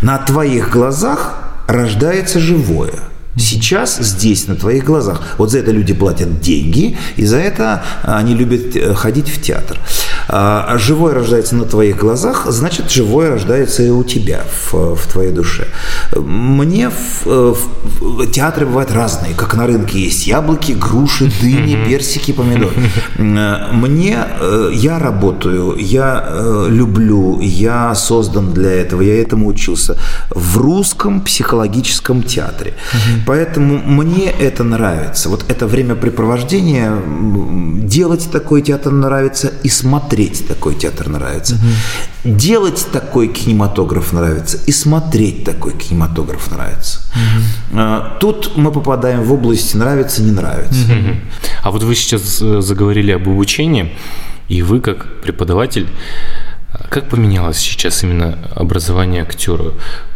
На твоих глазах рождается живое – Сейчас здесь, на твоих глазах. Вот за это люди платят деньги, и за это они любят э, ходить в театр. А, а живое рождается на твоих глазах, значит, живое рождается и у тебя в, в твоей душе. Мне в, э, в, театры бывают разные, как на рынке есть яблоки, груши, дыни, персики, помидоры. Мне, э, я работаю, я люблю, я создан для этого, я этому учился в русском психологическом театре. Поэтому мне это нравится. Вот это времяпрепровождение, делать такой театр нравится и смотреть такой театр нравится. Угу. Делать такой кинематограф нравится и смотреть такой кинематограф нравится. Угу. Тут мы попадаем в область нравится, не нравится. Угу. А вот вы сейчас э, заговорили об обучении, и вы как преподаватель как поменялось сейчас именно образование актера?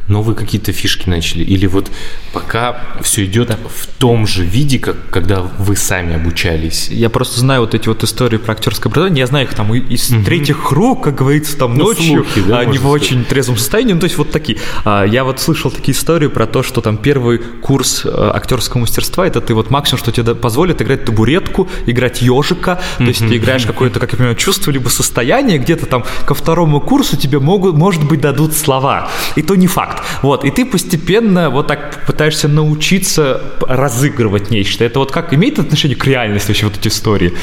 Новые какие-то фишки начали? Или вот пока все идет да. в том же виде, как когда вы сами обучались? Я просто знаю вот эти вот истории про актерское образование, я знаю их там из угу. третьих рук, как говорится, там ну, ночью, слухи, да, они в очень трезвом состоянии, ну то есть вот такие. А, я вот слышал такие истории про то, что там первый курс э, актерского мастерства, это ты вот максимум, что тебе позволит играть табуретку, играть ежика, то есть ты играешь какое-то, как я понимаю, чувство либо состояние, где-то там ко второму курсу тебе могут, может быть, дадут слова, и то не факт факт. Вот, и ты постепенно вот так пытаешься научиться разыгрывать нечто. Это вот как имеет отношение к реальности вообще вот эти истории?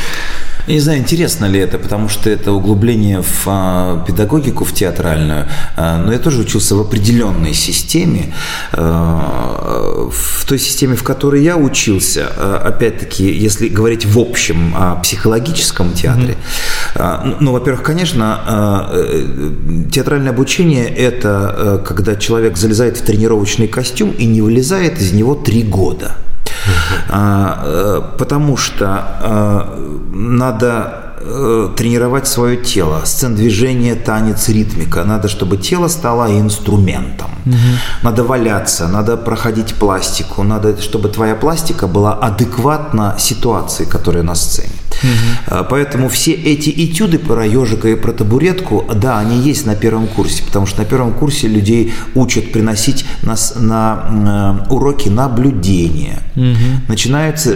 Я не знаю, интересно ли это, потому что это углубление в а, педагогику, в театральную. А, но я тоже учился в определенной системе. А, в той системе, в которой я учился, опять-таки, если говорить в общем о психологическом театре, mm-hmm. ну, во-первых, конечно, э, театральное обучение – это э, когда человек залезает в тренировочный костюм и не вылезает из него три года. А, э, потому что а, надо э, тренировать свое тело. Сцен движения, танец, ритмика. Надо, чтобы тело стало инструментом. Угу. Надо валяться, надо проходить пластику, надо, чтобы твоя пластика была адекватна ситуации, которая на сцене. Угу. Поэтому все эти этюды про ежика и про табуретку, да, они есть на первом курсе, потому что на первом курсе людей учат приносить на, на э, уроки наблюдения, угу. начинают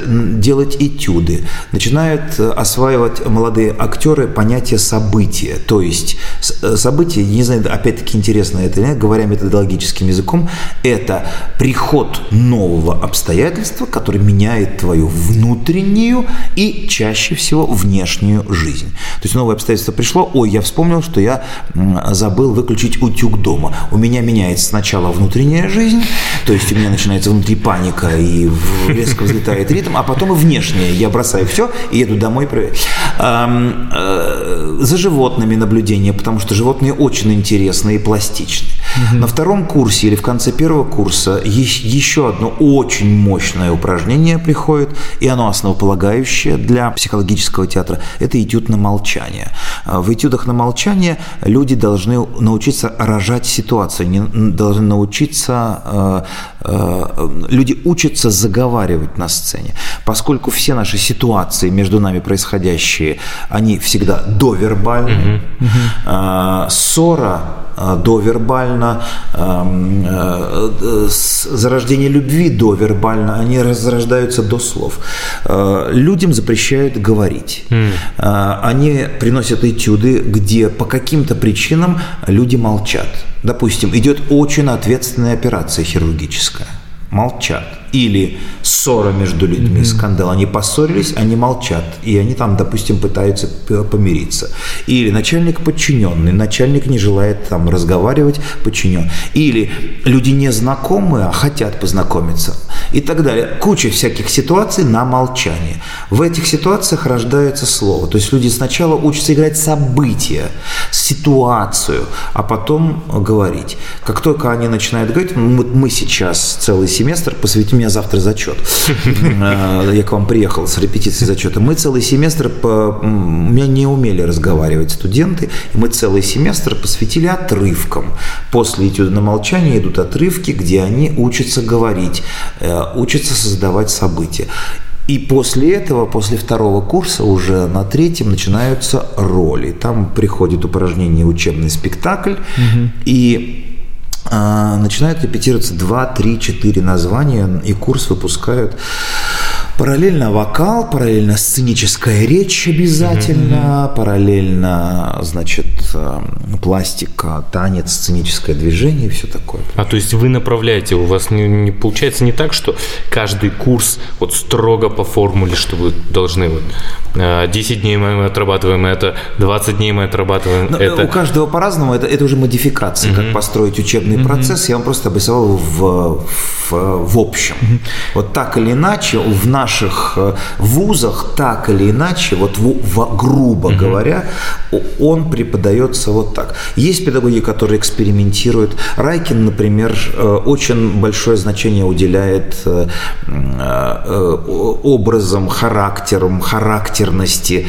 делать этюды, начинают э, осваивать молодые актеры понятие события. То есть э, событие, не знаю, опять-таки интересно это, нет, говоря методологическим языком, это приход нового обстоятельства, которое меняет твою внутреннюю и чаще всего внешнюю жизнь. То есть новое обстоятельство пришло, ой, я вспомнил, что я забыл выключить утюг дома. У меня меняется сначала внутренняя жизнь, то есть у меня начинается внутри паника и резко взлетает ритм, а потом и внешняя. Я бросаю все и еду домой проверять. Э, за животными наблюдение, потому что животные очень интересны и пластичны. На втором курсе или в конце первого курса еще одно очень мощное упражнение приходит, и оно основополагающее для психологического театра. Это этюд на молчание. А в этюдах на молчание люди должны научиться рожать ситуацию, должны научиться, э, люди учатся заговаривать на сцене. Поскольку все наши ситуации между нами происходящие, они всегда довербальны, угу. ссора Э, довербально, эм, э, зарождение любви довербально, они разрождаются до слов. Э, людям запрещают говорить. Mm. Они приносят этюды, где по каким-то причинам люди молчат. Допустим, идет очень ответственная операция хирургическая. Молчат или ссора между людьми, mm-hmm. скандал. Они поссорились, они молчат, и они там, допустим, пытаются помириться. Или начальник подчиненный, начальник не желает там разговаривать, подчинен. Или люди незнакомые, а хотят познакомиться. И так далее. Куча всяких ситуаций на молчание. В этих ситуациях рождается слово. То есть люди сначала учатся играть события, ситуацию, а потом говорить. Как только они начинают говорить, мы сейчас целый семестр посвятим меня завтра зачет. Э, я к вам приехал с репетицией зачета. Мы целый семестр, по... меня не умели разговаривать студенты, и мы целый семестр посвятили отрывкам. После этюда на молчание идут отрывки, где они учатся говорить, э, учатся создавать события. И после этого, после второго курса, уже на третьем начинаются роли. Там приходит упражнение учебный спектакль, угу. и начинают репетироваться 2, 3, 4 названия, и курс выпускают Параллельно вокал, параллельно сценическая речь обязательно, mm-hmm. параллельно, значит, эм, пластика, танец, сценическое движение и все такое. А то есть вы направляете, у вас не, не получается не так, что каждый курс вот строго по формуле, что вы должны вот 10 э, дней мы отрабатываем это, 20 дней мы отрабатываем Но это. У каждого по-разному, это, это уже модификация, mm-hmm. как построить учебный mm-hmm. процесс. Я вам просто обрисовал в, в, в общем. Mm-hmm. Вот так или иначе в нашем наших э, вузах так или иначе, вот в, в, грубо угу. говоря, он преподается вот так. Есть педагоги, которые экспериментируют. Райкин, например, э, очень большое значение уделяет э, образом, характерам, характерности,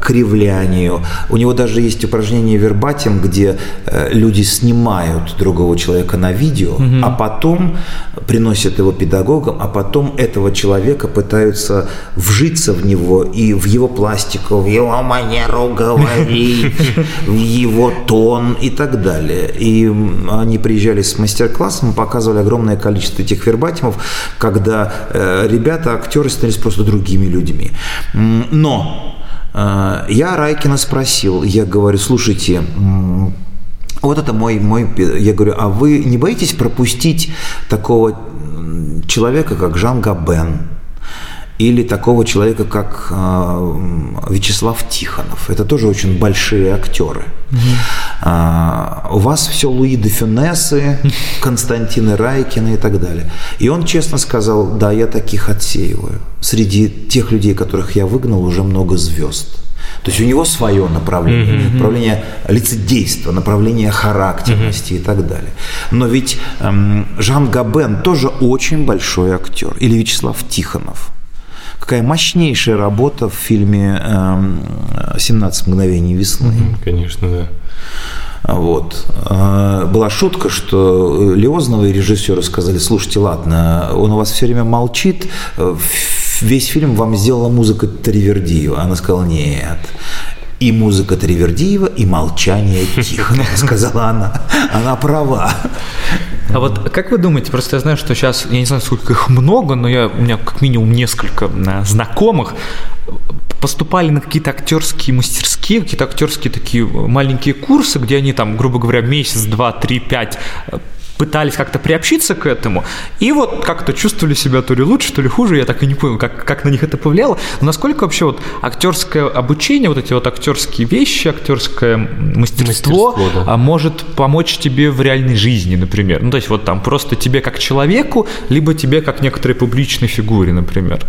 кривлянию. У него даже есть упражнение вербатим, где люди снимают другого человека на видео, угу. а потом приносят его педагогам, а потом этого человека пытаются вжиться в него и в его пластику, в его манеру говорить, в его тон и так далее. И они приезжали с мастер-классом, показывали огромное количество этих вербатимов, когда э, ребята, актеры становились просто другими людьми. Но э, я Райкина спросил, я говорю, слушайте, вот это мой, мой, я говорю, а вы не боитесь пропустить такого человека, как Жан Габен, или такого человека, как э, Вячеслав Тихонов. Это тоже очень большие актеры. Mm-hmm. у вас все Луи де Фюнесы, Константины Райкины и так далее. И он честно сказал, да, я таких отсеиваю. Среди тех людей, которых я выгнал, уже много звезд. То есть у него свое направление, mm-hmm. направление лицедейства, направление характерности mm-hmm. и так далее. Но ведь эм, Жан Габен тоже очень большой актер. Или Вячеслав Тихонов какая мощнейшая работа в фильме «17 мгновений весны». Конечно, да. Вот. А, была шутка, что Леознова и режиссеры сказали, слушайте, ладно, он у вас все время молчит, весь фильм вам сделала музыка Таривердиева. Она сказала, нет, и музыка Тривердиева, и молчание Тихона, сказала она. Она права. А вот как вы думаете, просто я знаю, что сейчас, я не знаю, сколько их много, но я, у меня как минимум несколько э, знакомых поступали на какие-то актерские мастерские, какие-то актерские такие маленькие курсы, где они там, грубо говоря, месяц, два, три, пять пытались как-то приобщиться к этому, и вот как-то чувствовали себя то ли лучше, то ли хуже, я так и не понял, как, как на них это повлияло. Но насколько вообще вот актерское обучение, вот эти вот актерские вещи, актерское мастерство, мастерство да. А может помочь тебе в реальной жизни, например? Ну, то есть вот там просто тебе как человеку, либо тебе как некоторой публичной фигуре, например.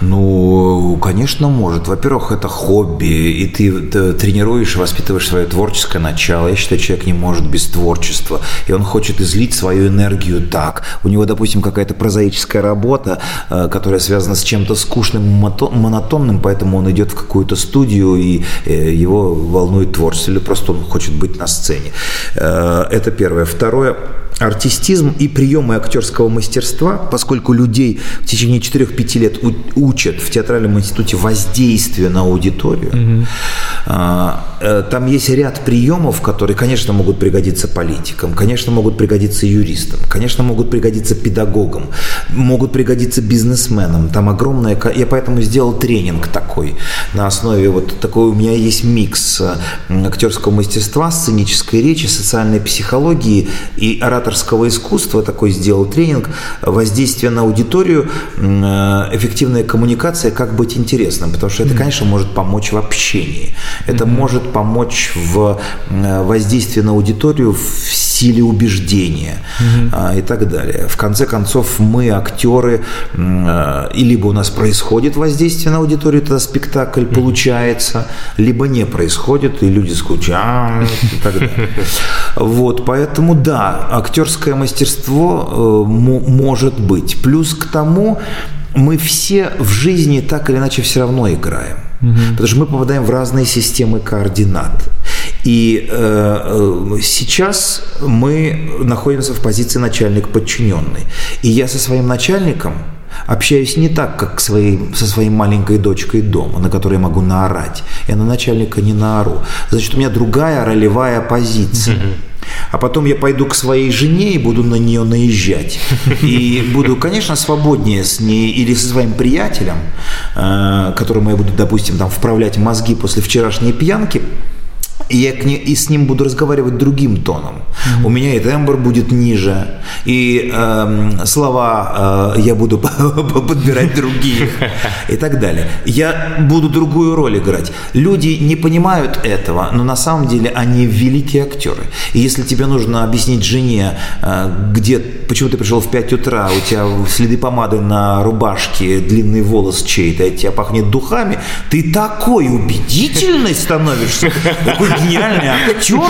Ну, конечно, может. Во-первых, это хобби, и ты, тренируешь, воспитываешь свое творческое начало. Я считаю, человек не может без творчества, и он хочет излить свою энергию так. У него, допустим, какая-то прозаическая работа, э, которая связана с чем-то скучным, монотонным, поэтому он идет в какую-то студию, и э, его волнует творчество, или просто он хочет быть на сцене. Э, это первое. Второе, артистизм и приемы актерского мастерства, поскольку людей в течение 4-5 лет учат в театральном институте воздействие на аудиторию, угу. там есть ряд приемов, которые, конечно, могут пригодиться политикам, конечно, могут пригодиться юристам, конечно, могут пригодиться педагогам, могут пригодиться бизнесменам. Там огромное... Я поэтому сделал тренинг такой на основе вот такой... У меня есть микс э, актерского мастерства, сценической речи, социальной психологии и ораторского искусства, такой сделал тренинг, воздействие на аудиторию, э, эффективная коммуникация, как быть интересным, потому что это, конечно, может помочь в общении, это может помочь в э, воздействии на аудиторию в силе убеждения и так далее. В конце концов, мы, актеры, э, и либо у нас происходит воздействие на аудиторию, тогда спектакль получается, либо не происходит, и люди скучают и так далее. Вот, поэтому да, актерское мастерство э, может быть. Плюс к тому, мы все в жизни так или иначе все равно играем. Угу. Потому что мы попадаем в разные системы координат. И э, э, сейчас мы находимся в позиции начальник-подчиненный. И я со своим начальником общаюсь не так, как своей, со своей маленькой дочкой дома, на которой я могу наорать. Я на начальника не наору. Значит, у меня другая ролевая позиция. А потом я пойду к своей жене и буду на нее наезжать. И буду, конечно, свободнее с ней или со своим приятелем, э, которому я буду, допустим, там вправлять мозги после вчерашней пьянки, и я к ней, и с ним буду разговаривать другим тоном. Mm-hmm. У меня и тембр будет ниже, и э, слова э, я буду подбирать другие и так далее. Я буду другую роль играть. Люди не понимают этого, но на самом деле они великие актеры. И если тебе нужно объяснить жене, э, где, почему ты пришел в 5 утра, у тебя следы помады на рубашке, длинный волос чей-то, от тебя пахнет духами, ты такой убедительный становишься, такой гениальный актер,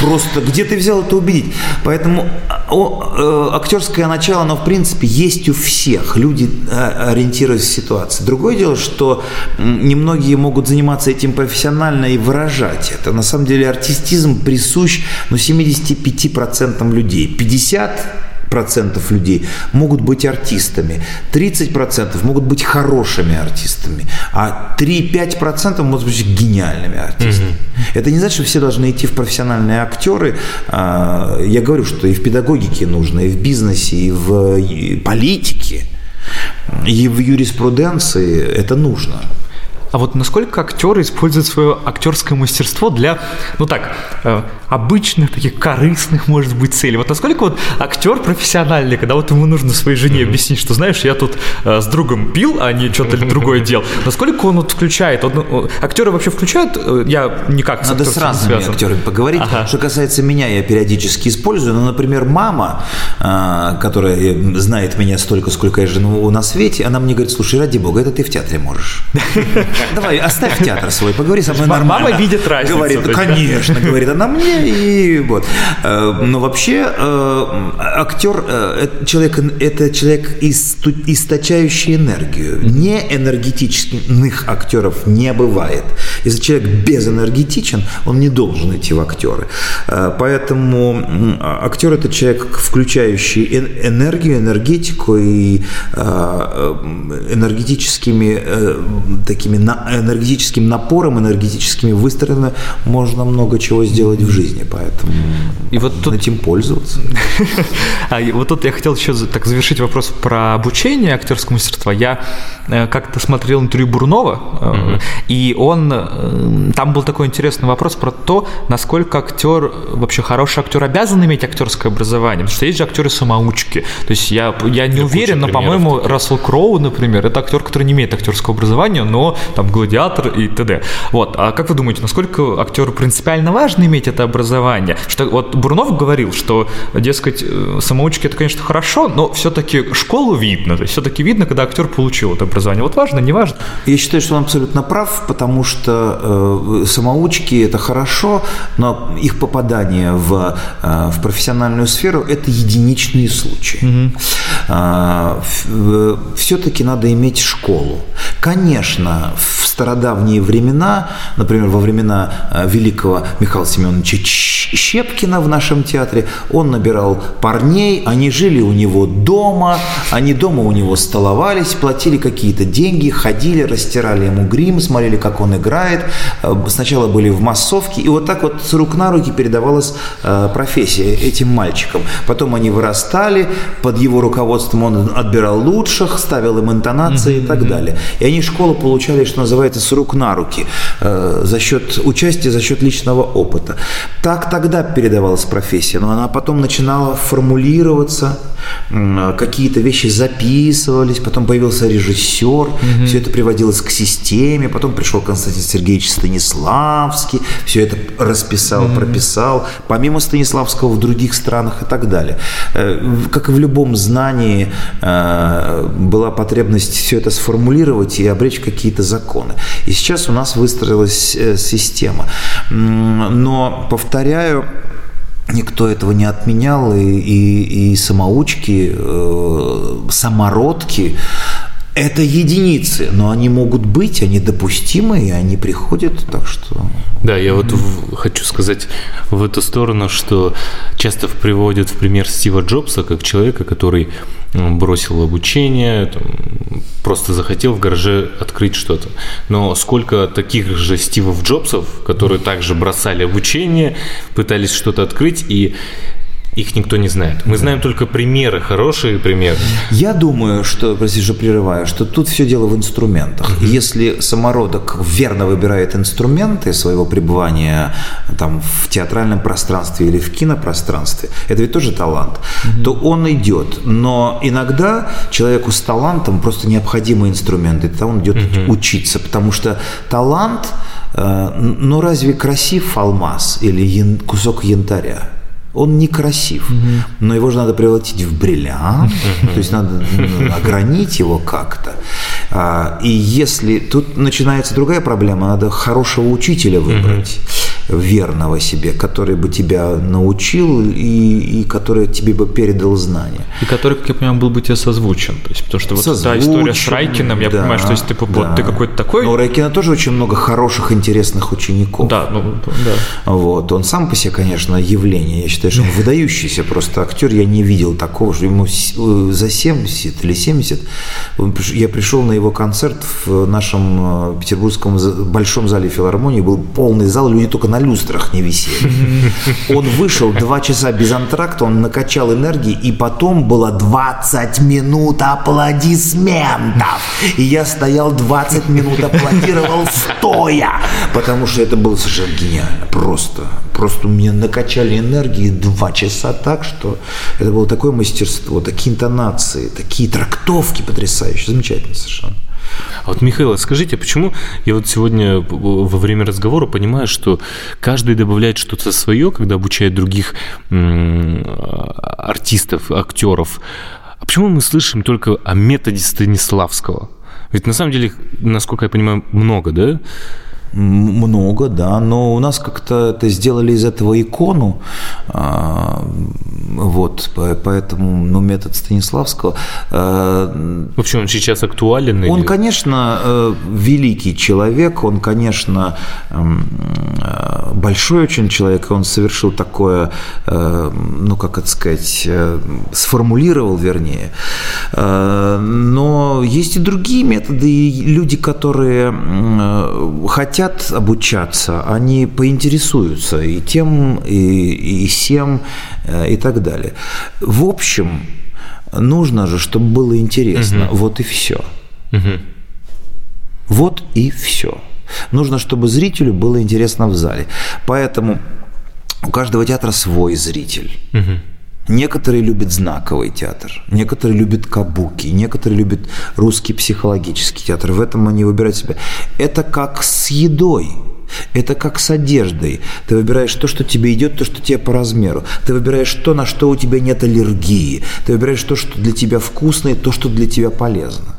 просто где ты взял это убедить? Поэтому о, э, актерское начало, оно в принципе есть у всех. Люди э, ориентируются в ситуации. Другое дело, что немногие могут заниматься этим профессионально и выражать это. На самом деле артистизм присущ ну, 75% людей. 50 процентов людей могут быть артистами, 30 процентов могут быть хорошими артистами, а 3-5 процентов могут быть гениальными артистами. Mm-hmm. Это не значит, что все должны идти в профессиональные актеры. А, я говорю, что и в педагогике нужно, и в бизнесе, и в политике, и в юриспруденции это нужно. А вот насколько актеры используют свое актерское мастерство для, ну так, э, обычных, таких корыстных, может быть, целей? Вот насколько вот актер профессиональный, когда вот ему нужно своей жене объяснить, что, знаешь, я тут э, с другом пил, а не что-то другое делал, насколько он вот включает? Вот, ну, актеры вообще включают? Э, я никак Надо с разными связан. актерами поговорить. Ага. Что касается меня, я периодически использую. Ну, например, мама, э, которая знает меня столько, сколько я живу на свете, она мне говорит, слушай, ради бога, это ты в театре можешь. Давай, оставь театр свой, поговори со мной нормально. Мама видит разницу. Говорит, конечно, говорит она мне, и вот. Э, но вообще э, актер, э, человек, это человек, источающий энергию. Не энергетических актеров не бывает. Если человек безэнергетичен, он не должен идти в актеры. Поэтому актер это человек, включающий энергию, энергетику и энергетическими такими энергетическим напором, энергетическими выстрелами можно много чего сделать в жизни, поэтому и вот тут... этим пользоваться. а вот тут я хотел еще так завершить вопрос про обучение актерскому мастерства. Я э, как-то смотрел интервью Бурнова, э, и он э, там был такой интересный вопрос про то, насколько актер вообще хороший актер обязан иметь актерское образование, потому что есть же актеры самоучки. То есть я я не уверен, но по-моему Рассел Кроу, например, это актер, который не имеет актерского образования, но там гладиатор и т.д. Вот, а как вы думаете, насколько актеру принципиально важно иметь это образование? Что вот Бурнов говорил, что, дескать, э, самоучки это, конечно, хорошо, но все-таки школу видно, то есть все-таки видно, когда актер получил это образование. Вот важно, не важно? Я считаю, что он абсолютно прав, потому что э, самоучки это хорошо, но их попадание в, э, в профессиональную сферу это единичные случаи. Угу. Э, все-таки надо иметь школу. Конечно, в стародавние времена, например, во времена э, великого Михаила Семеновича Щепкина в нашем театре, он набирал парней, они жили у него дома, они дома у него столовались, платили какие-то деньги, ходили, растирали ему грим, смотрели, как он играет. Э, сначала были в массовке, и вот так вот с рук на руки передавалась э, профессия этим мальчикам. Потом они вырастали, под его руководством он отбирал лучших, ставил им интонации mm-hmm. и так далее. И они школу получали, что называется, с рук на руки, э, за счет участия, за счет личного опыта. Так тогда передавалась профессия, но она потом начинала формулироваться, какие-то вещи записывались, потом появился режиссер, mm-hmm. все это приводилось к системе, потом пришел Константин Сергеевич Станиславский, все это расписал, mm-hmm. прописал, помимо Станиславского в других странах и так далее. Э, как и в любом знании э, была потребность все это сформулировать и обречь какие-то законы. И сейчас у нас выстроилась э, система. Но, повторяю, Никто этого не отменял, и, и, и самоучки, э, самородки – это единицы, но они могут быть, они допустимы, и они приходят, так что… Да, я вот в, хочу сказать в эту сторону, что часто приводят в пример Стива Джобса как человека, который бросил обучение, там, просто захотел в гараже открыть что-то. Но сколько таких же Стивов Джобсов, которые также бросали обучение, пытались что-то открыть, и их никто не знает. Мы знаем только примеры, хорошие примеры. Я думаю, что, прости, что прерываю, что тут все дело в инструментах. Если самородок верно выбирает инструменты своего пребывания там, в театральном пространстве или в кинопространстве, это ведь тоже талант, то он идет. Но иногда человеку с талантом просто необходимы инструменты, тогда он идет учиться, потому что талант, э, ну разве красив алмаз или ян, кусок янтаря? Он некрасив, угу. но его же надо превратить в бриллиант, то есть надо огранить его как-то. А, и если тут начинается другая проблема, надо хорошего учителя выбрать верного себе, который бы тебя научил и, и который тебе бы передал знания. И который, как я понимаю, был бы тебе созвучен. То есть, потому что вот созвучен, та история с Райкиным, я да, понимаю, что если ты, да. вот, ты какой-то такой... Но у Райкина тоже очень много хороших, интересных учеников. Да, ну, да. Вот. Он сам по себе, конечно, явление. Я считаю, что он выдающийся просто актер. Я не видел такого, что ему э, за 70 или 70. Я пришел на его концерт в нашем э, петербургском большом зале филармонии. Был полный зал, люди только на на люстрах не висели. Он вышел два часа без антракта, он накачал энергии, и потом было 20 минут аплодисментов. И я стоял 20 минут, аплодировал стоя, потому что это было совершенно гениально, просто. Просто у меня накачали энергии два часа так, что это было такое мастерство, такие интонации, такие трактовки потрясающие, замечательно совершенно. А вот, Михаил, скажите, почему я вот сегодня во время разговора понимаю, что каждый добавляет что-то свое, когда обучает других артистов, актеров. А почему мы слышим только о методе Станиславского? Ведь на самом деле, насколько я понимаю, много, да? Много, да, но у нас как-то это сделали из этого икону, а, вот, поэтому, ну, метод Станиславского. А, В общем, он сейчас актуален? Он, или... конечно, э, великий человек, он, конечно, э, большой очень человек, он совершил такое, э, ну, как это сказать, сформулировал, вернее, но есть и другие методы, и люди, которые хотят хотят обучаться, они поинтересуются и тем, и, и всем, э, и так далее. В общем, нужно же, чтобы было интересно. Угу. Вот и все. Угу. Вот и все. Нужно, чтобы зрителю было интересно в зале. Поэтому у каждого театра свой зритель. Угу. Некоторые любят знаковый театр, некоторые любят кабуки, некоторые любят русский психологический театр. В этом они выбирают себя. Это как с едой. Это как с одеждой. Ты выбираешь то, что тебе идет, то, что тебе по размеру. Ты выбираешь то, на что у тебя нет аллергии. Ты выбираешь то, что для тебя вкусно, и то, что для тебя полезно.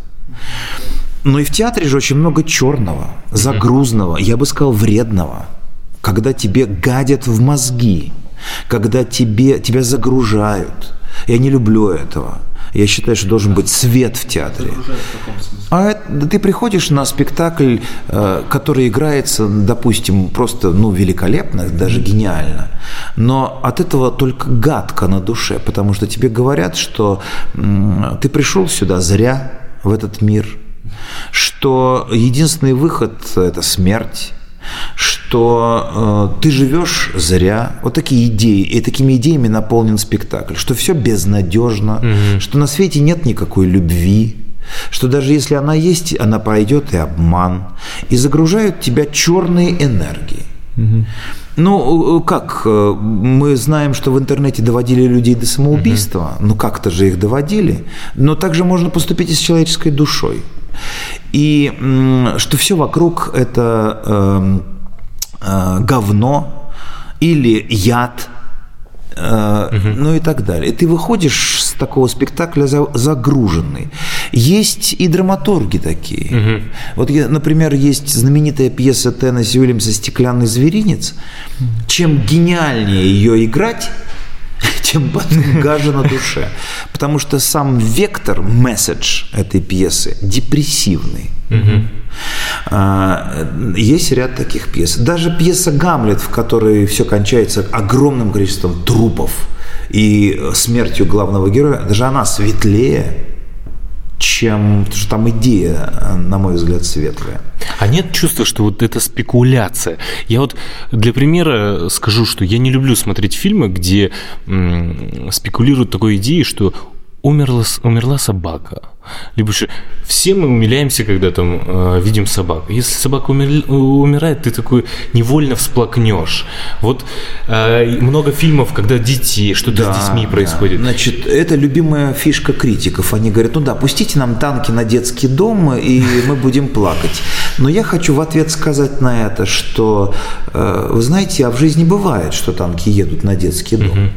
Но и в театре же очень много черного, загрузного, я бы сказал, вредного. Когда тебе гадят в мозги, когда тебе, тебя загружают. Я не люблю этого. Я считаю, что должен быть свет в театре. А это, ты приходишь на спектакль, э, который играется, допустим, просто ну, великолепно, даже гениально, но от этого только гадко на душе, потому что тебе говорят, что ты пришел сюда зря, в этот мир, что единственный выход – это смерть, что э, ты живешь зря. Вот такие идеи. И такими идеями наполнен спектакль. Что все безнадежно, угу. что на свете нет никакой любви, что даже если она есть, она пройдет и обман. И загружают тебя черные энергии. Угу. Ну, как? Э, мы знаем, что в интернете доводили людей до самоубийства. Угу. Ну, как-то же их доводили. Но также можно поступить и с человеческой душой. И что все вокруг это э, э, говно или яд, э, угу. ну и так далее. И ты выходишь с такого спектакля загруженный. Есть и драматурги такие. Угу. Вот, например, есть знаменитая пьеса Теннесси Уильямса «Стеклянный зверинец». Чем гениальнее ее играть, тем гаже на душе. Потому что сам вектор, месседж этой пьесы депрессивный. А, есть ряд таких пьес. Даже пьеса «Гамлет», в которой все кончается огромным количеством трупов и смертью главного героя, даже она светлее, чем... Потому что там идея, на мой взгляд, светлая. А нет чувства, что вот это спекуляция? Я вот для примера скажу, что я не люблю смотреть фильмы, где спекулируют такой идеей, что умерла, умерла собака. Либо же все мы умиляемся, когда там э, видим собаку. Если собака умер, умирает, ты такой невольно всплакнешь. Вот э, много фильмов, когда дети, что-то да, с детьми происходит. Да. Значит, это любимая фишка критиков. Они говорят, ну да, пустите нам танки на детский дом, и мы будем плакать. Но я хочу в ответ сказать на это, что, э, вы знаете, а в жизни бывает, что танки едут на детский дом. Угу.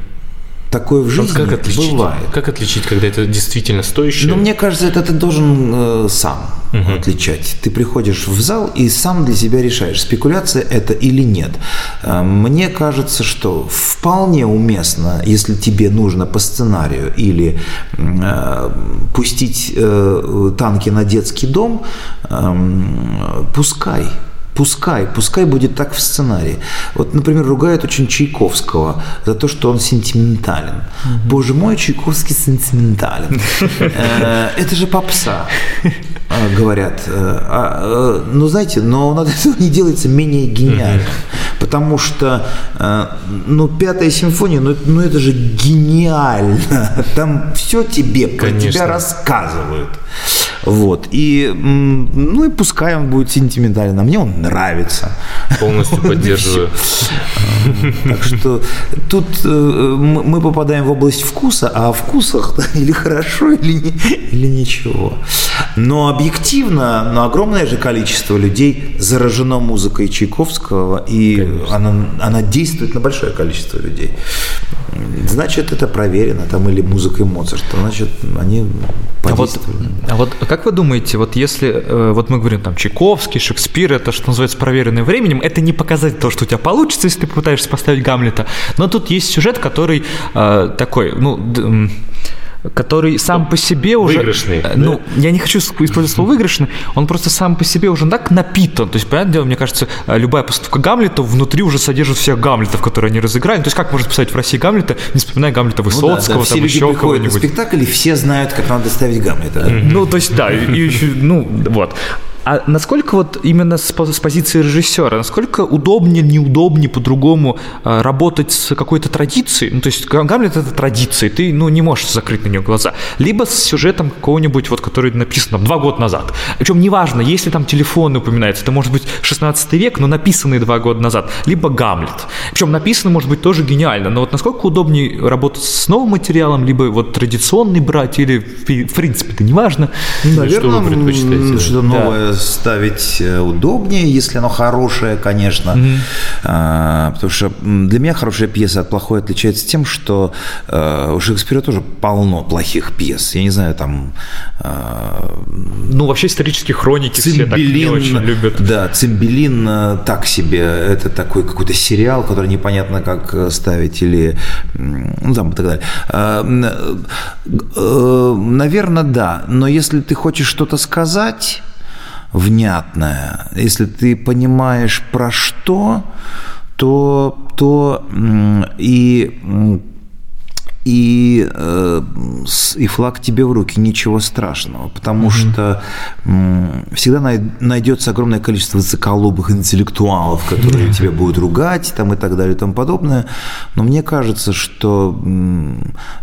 Такое в жизни как отличить, бывает. Как отличить, когда это действительно стоящее? Ну, мне кажется, это ты должен э, сам угу. отличать. Ты приходишь в зал и сам для себя решаешь, спекуляция это или нет. Э, мне кажется, что вполне уместно, если тебе нужно по сценарию или э, пустить э, танки на детский дом, э, пускай. Пускай, пускай будет так в сценарии. Вот, например, ругают очень Чайковского за то, что он сентиментален. Угу. Боже мой, Чайковский сентиментален. Э, это же попса, э, говорят. Э, а, ну, знаете, но этого не делается менее гениальным. Потому что, ну, пятая симфония, ну, ну это же гениально. Там все тебе про тебя рассказывают. Вот. И, ну и пускай он будет сентиментален, а мне он нравится. Полностью поддерживаю. Так что тут э, мы попадаем в область вкуса, а о вкусах или хорошо, или, не, или ничего. Но объективно, но огромное же количество людей заражено музыкой Чайковского, и она, она действует на большое количество людей. Значит, это проверено, там, или музыкой Моцарта, значит, они а вот, а вот как вы думаете, вот если, э, вот мы говорим там Чайковский, Шекспир, это что называется проверенное временем, это не показать то, что у тебя получится, если ты попытаешься поставить Гамлета, но тут есть сюжет, который э, такой, ну, который сам по себе уже... Выигрышный. Э, ну, да? я не хочу использовать слово выигрышный, он просто сам по себе уже так напитан. То есть, понятное дело, мне кажется, э, любая постановка Гамлета внутри уже содержит всех Гамлетов, которые они разыграли. Ну, то есть, как можно поставить в России Гамлета, не вспоминая Гамлета Высоцкого, ну, да, да. Все там еще кого-нибудь. на спектакль, и все знают, как надо ставить Гамлета. Да? Ну, то есть, да, и еще, ну, вот. А насколько вот именно с, с позиции режиссера, насколько удобнее, неудобнее по-другому э, работать с какой-то традицией? Ну, то есть Гамлет это традиция, ты ну, не можешь закрыть на нее глаза. Либо с сюжетом какого-нибудь, вот, который написан там, два года назад. Причем неважно, если там телефон упоминается, это может быть 16 век, но написанный два года назад. Либо Гамлет. Причем написано может быть тоже гениально, но вот насколько удобнее работать с новым материалом, либо вот традиционный брать, или в принципе это неважно. Наверное, что вы предпочитаете? Что новое да ставить э, удобнее, если оно хорошее, конечно. Mm-hmm. А, потому что для меня хорошая пьеса от плохой отличается тем, что а, у Шекспира тоже полно плохих пьес. Я не знаю, там... А, ну, вообще исторические хроники Цимбелин, все так не очень любят. Да, Цимбелин э, так себе. Это такой какой-то сериал, который непонятно как ставить или... Ну, там и так далее. А, наверное, да. Но если ты хочешь что-то сказать внятное, если ты понимаешь про что, то, то и и, э, и флаг тебе в руки, ничего страшного, потому mm-hmm. что всегда найдется огромное количество заколобых интеллектуалов, которые тебя будут ругать там, и так далее и тому подобное. Но мне кажется, что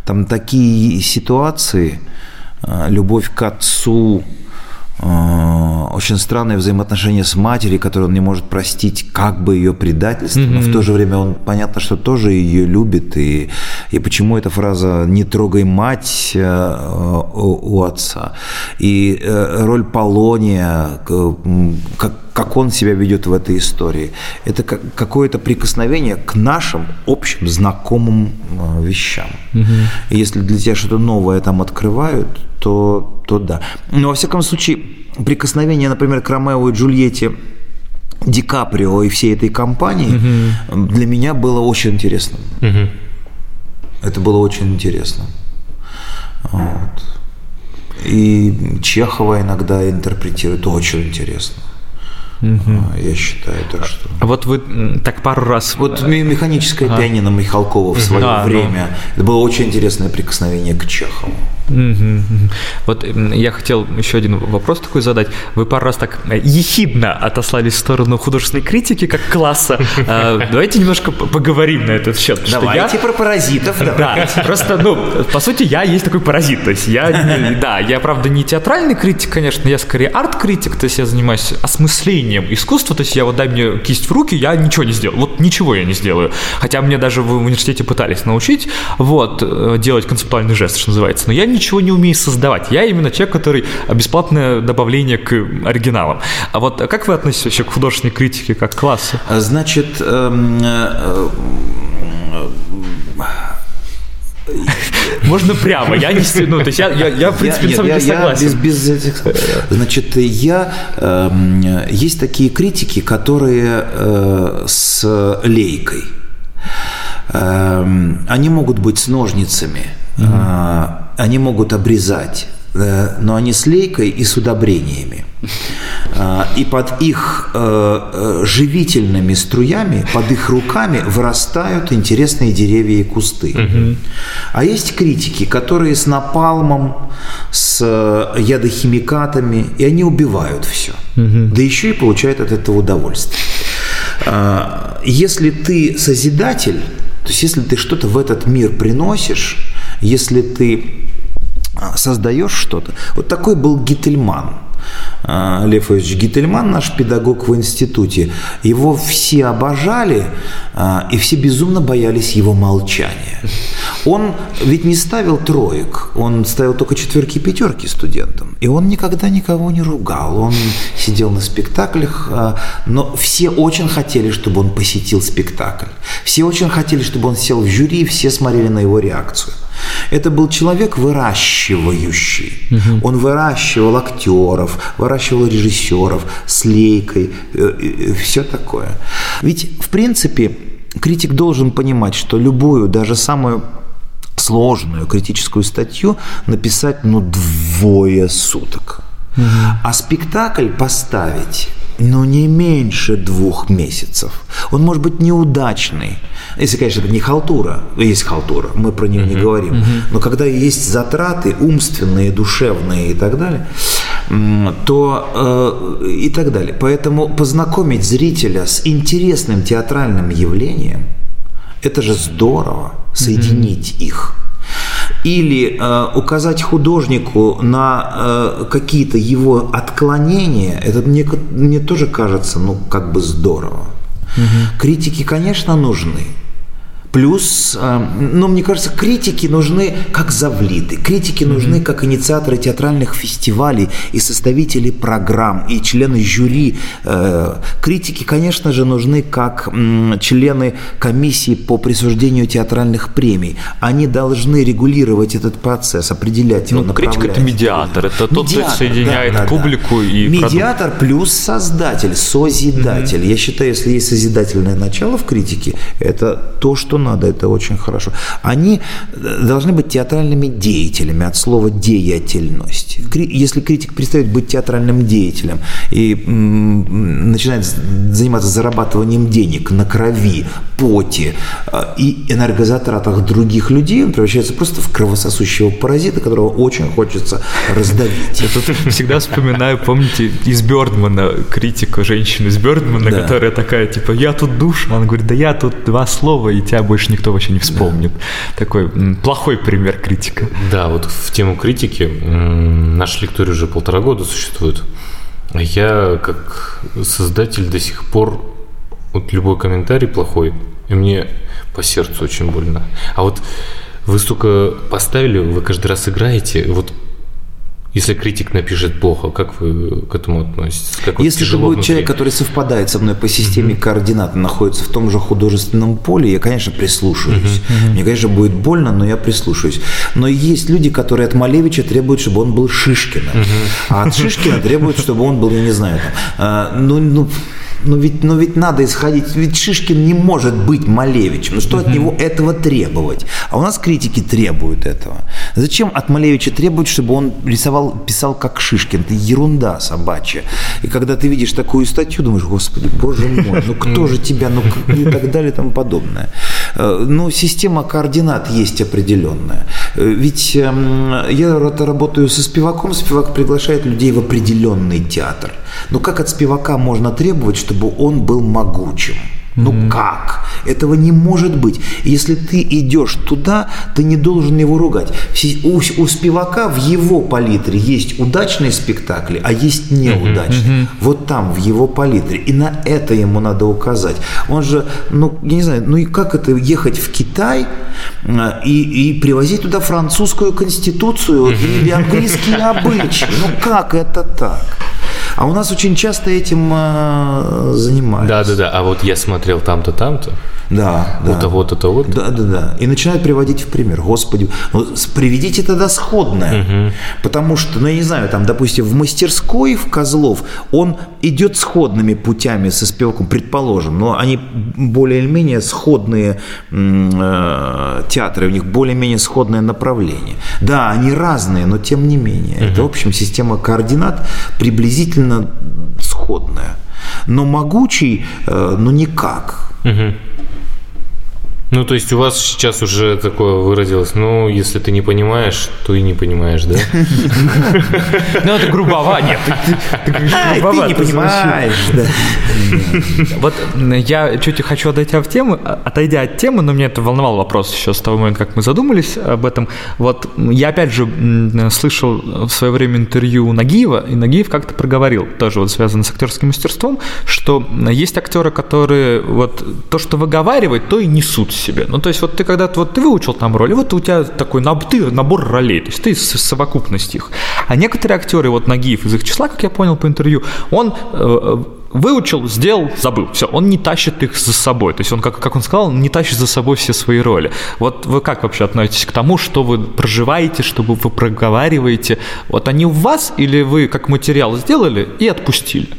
там такие ситуации, э, любовь к отцу, Э, очень странные взаимоотношения с матерью, которые он не может простить, как бы ее предательство, mm-hmm. но в то же время он понятно, что тоже ее любит. И, и почему эта фраза «не трогай мать» э, у, у отца. И э, роль Полония, как как он себя ведет в этой истории. Это как, какое-то прикосновение к нашим общим знакомым вещам. Угу. И если для тебя что-то новое там открывают, то, то да. Но во всяком случае, прикосновение, например, к Ромео и Джульетте Ди Каприо и всей этой компании угу. для меня было очень интересно. Угу. Это было очень интересно. Вот. И Чехова иногда интерпретирует очень интересно. Угу. Я считаю, так что. А вот вы так пару раз. Вот механическое а. пианино Михалкова в свое да, время. Но... Это было очень интересное прикосновение к Чехову. Вот я хотел еще один вопрос такой задать. Вы пару раз так э, ехидно отослались в сторону художественной критики как класса. А, давайте немножко поговорим на этот счет. Давайте про паразитов. Да, просто, ну, по сути, я есть такой паразит. То есть я, да, я, правда, не театральный критик, конечно, я скорее арт-критик, то есть я занимаюсь осмыслением искусства, то есть я вот дай мне кисть в руки, я ничего не сделаю. Вот ничего я не сделаю. Хотя мне даже в университете пытались научить, вот, э, делать концептуальный жест, что называется. Но я ничего не умею создавать. Я именно человек, который бесплатное добавление к оригиналам. А вот как вы относитесь вообще к художественной критике как к классу? Значит, эм, э, можно прямо, я не ну, то есть я, я, я в принципе, я, нет, я, согласен. Я без, без этих, значит, я, э, есть такие критики, которые э, с лейкой, э, они могут быть с ножницами, угу. они могут обрезать, э, но они с лейкой и с удобрениями. А, и под их э, э, живительными струями, под их руками вырастают интересные деревья и кусты. Угу. А есть критики, которые с напалмом, с ядохимикатами, и они убивают все. Угу. Да еще и получают от этого удовольствие. А, если ты созидатель, то есть если ты что-то в этот мир приносишь, если ты а, создаешь что-то. Вот такой был Гительман. А, Лев Ильич Гительман, наш педагог в институте, его все обожали, а, и все безумно боялись его молчания. Он ведь не ставил троек, он ставил только четверки и пятерки студентам. И он никогда никого не ругал. Он сидел на спектаклях, но все очень хотели, чтобы он посетил спектакль. Все очень хотели, чтобы он сел в жюри, и все смотрели на его реакцию. Это был человек выращивающий. Угу. Он выращивал актеров, выращивал режиссеров с лейкой, э, все такое. Ведь, в принципе, критик должен понимать, что любую, даже самую сложную критическую статью написать, ну, двое суток. Угу. А спектакль поставить но не меньше двух месяцев. Он может быть неудачный. Если, конечно, это не халтура, есть халтура, мы про нее uh-huh, не говорим. Uh-huh. Но когда есть затраты умственные, душевные и так далее, то э, и так далее. Поэтому познакомить зрителя с интересным театральным явлением – это же здорово, соединить их или э, указать художнику на э, какие-то его отклонения, это мне, мне тоже кажется, ну, как бы здорово. Угу. Критики, конечно, нужны. Плюс, э, ну, мне кажется, критики нужны как завлиты, критики mm-hmm. нужны как инициаторы театральных фестивалей и составители программ, и члены жюри. Э, критики, конечно же, нужны как члены комиссии по присуждению театральных премий. Они должны регулировать этот процесс, определять его, ну, Критик – это медиатор, это тот, кто соединяет да, да, публику да. и Медиатор продукт. плюс создатель, созидатель. Mm-hmm. Я считаю, если есть созидательное начало в критике, это то, что надо, это очень хорошо. Они э, должны быть театральными деятелями от слова деятельность. Если критик перестает быть театральным деятелем и начинает заниматься зарабатыванием денег на крови, поте э, и энергозатратах других людей, он превращается просто в кровососущего паразита, которого очень хочется раздавить. Я тут всегда вспоминаю, помните, из Бёрдмана, критика женщины из Бёрдмана, да. которая такая, типа, я тут душ, она говорит, да я тут два слова, и тебя больше никто вообще не вспомнит. Да. Такой плохой пример критика. Да, вот в тему критики наш лекторий уже полтора года существует. А я, как создатель, до сих пор вот любой комментарий плохой, и мне по сердцу очень больно. А вот вы столько поставили, вы каждый раз играете, вот если критик напишет плохо, как вы к этому относитесь? Как Если это будет внутри? человек, который совпадает со мной по системе mm-hmm. координат, находится в том же художественном поле, я, конечно, прислушаюсь. Mm-hmm. Мне, конечно, будет больно, но я прислушаюсь. Но есть люди, которые от Малевича требуют, чтобы он был Шишкиным, mm-hmm. а от Шишкина требуют, чтобы он был, я не знаю, там, а, ну, ну но ведь, но ведь надо исходить, ведь Шишкин не может быть Малевичем. Ну что от него этого требовать? А у нас критики требуют этого. Зачем от Малевича требовать, чтобы он рисовал, писал как Шишкин? Это ерунда собачья. И когда ты видишь такую статью, думаешь, господи, боже мой, ну кто же тебя, ну и так далее и тому подобное. Э, ну, система координат есть определенная. Э, ведь эм, я работаю со спиваком, спивак приглашает людей в определенный театр. Но как от спивака можно требовать, чтобы он был могучим? Ну mm-hmm. как? Этого не может быть. Если ты идешь туда, ты не должен его ругать. У, у спивака в его палитре есть удачные спектакли, а есть неудачные. Mm-hmm. Вот там, в его палитре. И на это ему надо указать. Он же, ну, я не знаю, ну и как это ехать в Китай а, и, и привозить туда французскую конституцию mm-hmm. или английские обычаи? Ну как это так? А у нас очень часто этим э, занимаются. Да, да, да. А вот я смотрел там-то, там-то. Да, да. У того-то, того-то. Да, да, да. И начинают приводить в пример. Господи, ну, приведите тогда сходное. Угу. Потому что, ну, я не знаю, там, допустим, в мастерской в Козлов он идет сходными путями со спеваком, предположим, но они более или менее сходные э, театры, у них более-менее сходное направление. Да, они разные, но тем не менее. Угу. Это, в общем, система координат приблизительно сходная. Но могучий, э, ну, никак. Угу. Ну, то есть у вас сейчас уже такое выразилось, ну, если ты не понимаешь, то и не понимаешь, да? Ну, это грубовато. Нет, ты не понимаешь, да. Вот я чуть хочу отойти от темы, отойдя от темы, но меня это волновал вопрос еще с того момента, как мы задумались об этом. Вот я опять же слышал в свое время интервью Нагиева, и Нагиев как-то проговорил, тоже вот связано с актерским мастерством, что есть актеры, которые вот то, что выговаривают, то и несут себе. Ну, то есть вот ты когда-то вот ты выучил там роли, вот у тебя такой набор, набор ролей, то есть ты совокупность их. А некоторые актеры, вот Нагиев из их числа, как я понял по интервью, он э, выучил, сделал, забыл. Все, он не тащит их за собой. То есть он, как, как он сказал, не тащит за собой все свои роли. Вот вы как вообще относитесь к тому, что вы проживаете, что вы проговариваете? Вот они у вас или вы как материал сделали и отпустили?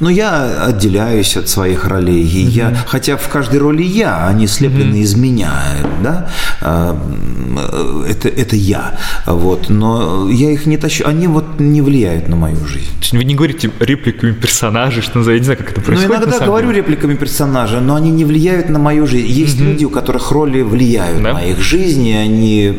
Ну, я отделяюсь от своих ролей. И mm-hmm. я, хотя в каждой роли я, они слеплены mm-hmm. из меня. да, а, это, это я, вот, но я их не тащу, они вот не влияют на мою жизнь. Вы не говорите репликами персонажей, что называется, я не знаю, как это Ну, происходит. иногда на самом говорю деле. репликами персонажа, но они не влияют на мою жизнь. Есть люди, у которых роли влияют Да. на их жизнь, и они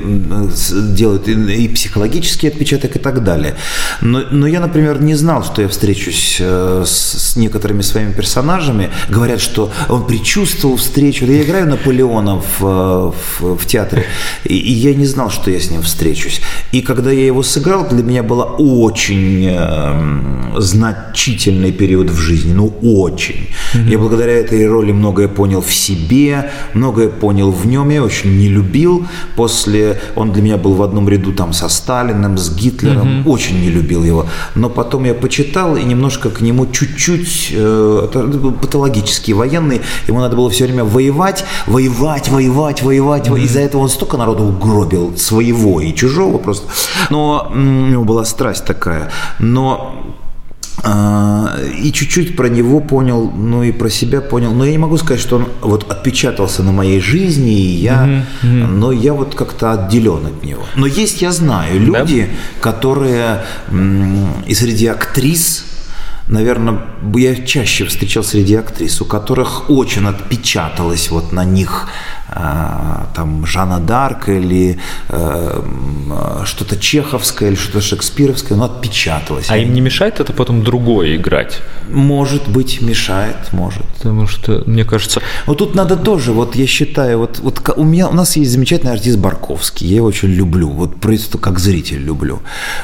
делают и, и психологический отпечаток и так далее. Но, но я, например, не знал, что я встречусь э, с, с некоторыми своими персонажами. Говорят, что он предчувствовал встречу. Я играю Наполеона в, э, в, в театре, и, и я не знал, что я с ним встречусь. И когда я его сыграл, для меня было очень э, значительный период в жизни, ну очень. Я благодаря этой роли многое понял в себе, многое понял в нем. Я очень не любил. После он для меня был в одном ряду там со Сталиным, с Гитлером. Очень не любил его. Но потом я почитал и немножко к нему чуть-чуть э, это был патологический военный. Ему надо было все время воевать, воевать, воевать, воевать. во- Из-за этого он столько народу угробил своего и чужого просто. Но у него была страсть такая. Но и чуть-чуть про него понял, ну и про себя понял. Но я не могу сказать, что он вот отпечатался на моей жизни, и я, но я вот как-то отделен от него. Но есть, я знаю, люди, которые м, и среди актрис, наверное, я чаще встречал среди актрис, у которых очень отпечаталось вот на них а, там Жанна Дарк или э, что-то чеховское или что-то шекспировское, но отпечаталось. А им не мешает это потом другое играть? Может быть, мешает, может. Потому что, мне кажется, Но тут надо тоже, вот я считаю, вот, вот у меня, у нас есть замечательный артист Барковский, я его очень люблю, вот просто как зритель люблю.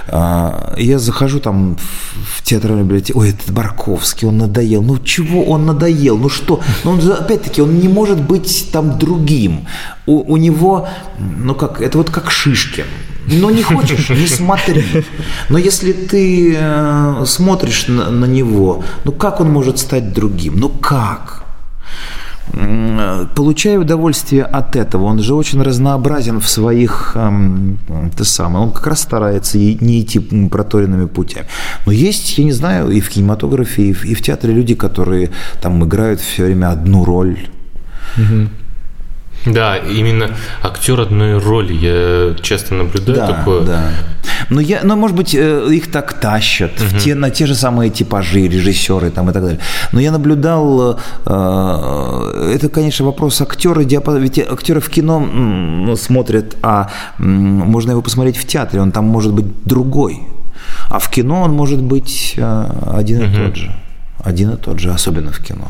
А, Я захожу там в- театральную библиотеку, ой, этот Барковский, он надоел, ну чего он надоел, ну что, ну он опять-таки, он не может быть там другим, у, у него, ну как, это вот как Шишкин, ну не хочешь, не смотри. Но если ты э, смотришь на, на него, ну как он может стать другим? Ну как? М, Получаю удовольствие от этого. Он же очень разнообразен в своих, эм, это самое, он как раз старается не идти проторенными путями. Но есть, я не знаю, и в кинематографе, и в, и в театре люди, которые там играют все время одну роль. Да, именно актер одной роли. Я часто наблюдаю Да, такое. да. Но я, ну, может быть, э, их так тащат в те, на те же самые типажи, режиссеры там и так далее. Но я наблюдал, э, это, конечно, вопрос актера, диапазон. Ведь актеры в кино ну, смотрят, а можно его посмотреть в театре, он там может быть другой. А в кино он может быть э, один и тот же. Один и тот же, особенно в кино.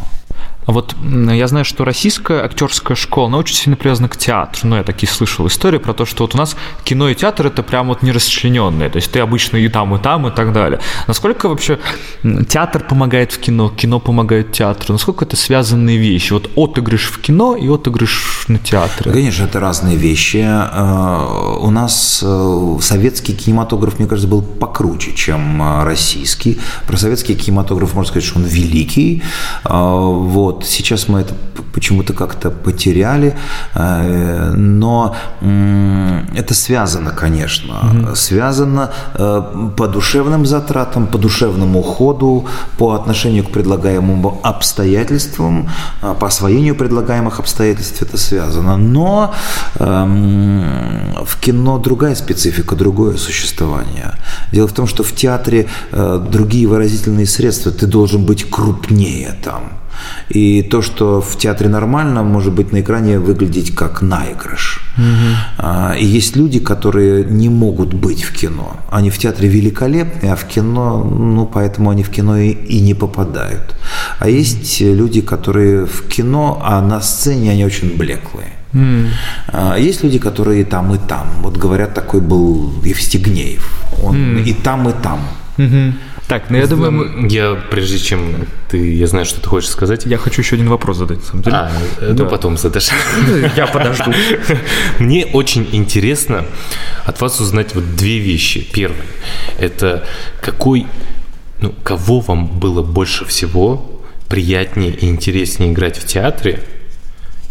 А вот я знаю, что российская актерская школа, она очень сильно привязана к театру. Ну, я такие слышал истории про то, что вот у нас кино и театр это прям вот не расчлененные. То есть ты обычно и там, и там, и так далее. Насколько вообще театр помогает в кино, кино помогает театру? Насколько это связанные вещи? Вот отыгрыш в кино и отыгрыш на театре. Конечно, это разные вещи. Э, У нас э, советский кинематограф, мне кажется, был покруче, чем э, российский. Про советский кинематограф можно сказать, что он великий. Э, Вот. Сейчас мы это почему-то как-то потеряли. Э, Но это связано, конечно. Связано э, по душевным затратам, по душевному ходу, по отношению к предлагаемым обстоятельствам, э, по освоению предлагаемых обстоятельств это связано. Но в кино другая специфика, другое существование. Дело в том, что в театре другие выразительные средства, ты должен быть крупнее там. И то, что в театре нормально, может быть на экране выглядеть как наигрыш. А, И есть люди, которые не могут быть в кино. Они в театре великолепны, а в кино, ну, поэтому они в кино и, и не попадают. А есть люди, которые в кино, а на сцене они очень блеклые. А Есть люди, которые и там, и там. Вот говорят, такой был Евстигнеев. Он и там, и там. Мгм. Так, ну я думаю, Я, прежде чем ты, я знаю, что ты хочешь сказать. я хочу еще один вопрос задать, на самом деле. А, э, ну потом задашь. Я подожду. Мне очень интересно от вас узнать вот две вещи. Первое – это какой, ну, кого вам было больше всего приятнее и интереснее играть в театре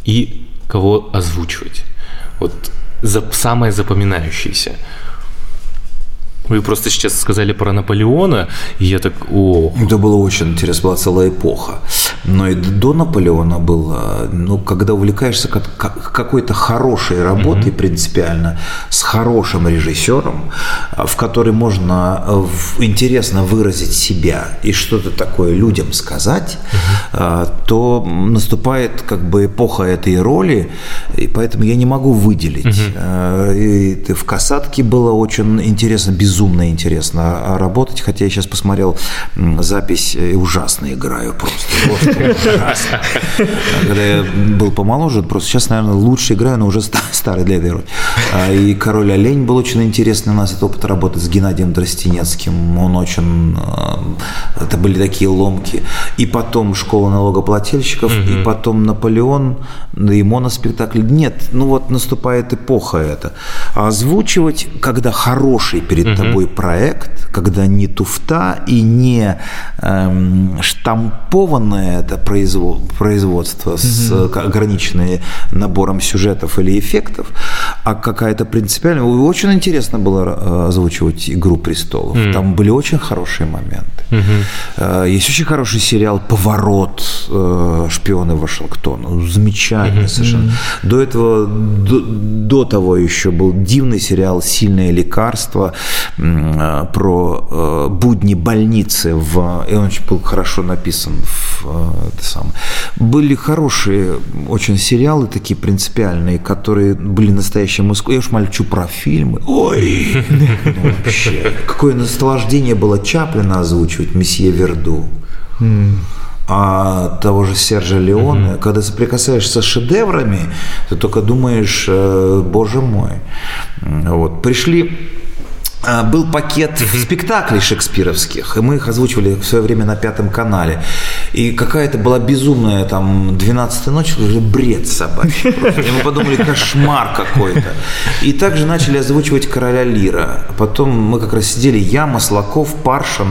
и кого озвучивать? Вот за, самое запоминающееся. Вы просто сейчас сказали про Наполеона, и я так, о, Это было очень интересно, была целая эпоха. но и до Наполеона было, ну, когда увлекаешься как- как- какой-то хорошей работой принципиально, с хорошим режиссером, в которой можно э, интересно выразить себя и что-то такое людям сказать, а, то наступает как бы эпоха этой роли, и поэтому я не могу выделить. Э, И в «Касатке» было очень интересно, безумно интересно а, работать, хотя я сейчас посмотрел запись и ужасно играю просто. А Когда я был помоложе, просто сейчас, наверное, лучше играю, но уже ста- старый для этой роли. А, И «Король олень» был очень интересный у нас, это опыт работы с Геннадием Дростенецким. Он очень... э, Это были такие ломки. И потом «Школа налогоплательщиков», и потом «Наполеон», и моноспектакль. Нет, ну вот наступает эпоха эта. А озвучивать, когда хороший перед тобой проект, когда не туфта и не эм, штампованное это производ- производство с э, ограниченным набором сюжетов или эффектов, а какая-то принципиальная... Очень интересно было э, озвучивать «Игру престолов». Там были очень хорошие моменты. Э, Есть очень хороший сериал «Поворот. э, Шпионы Вашингтона». Ну, Замечательный совершенно. До этого, до, до того еще был дивный сериал «Сильное лекарство» про будни больницы. В, и он очень был хорошо написан. В, это самое. Были хорошие очень сериалы такие принципиальные, которые были настоящим искусством. Я уж молчу про фильмы. Ой, ну, вообще. Какое наслаждение было Чаплина озвучивать, месье Верду. А того же Сержа Леоне, когда соприкасаешься с шедеврами, ты только думаешь, э, боже мой. Вот. Пришли был пакет спектаклей шекспировских, и мы их озвучивали в свое время на Пятом канале. И какая-то была безумная там 12 ночь, уже бред собачий. просто. И мы подумали, кошмар какой-то. И также начали озвучивать Короля Лира. А Потом мы как раз сидели, я, Маслаков, Паршин,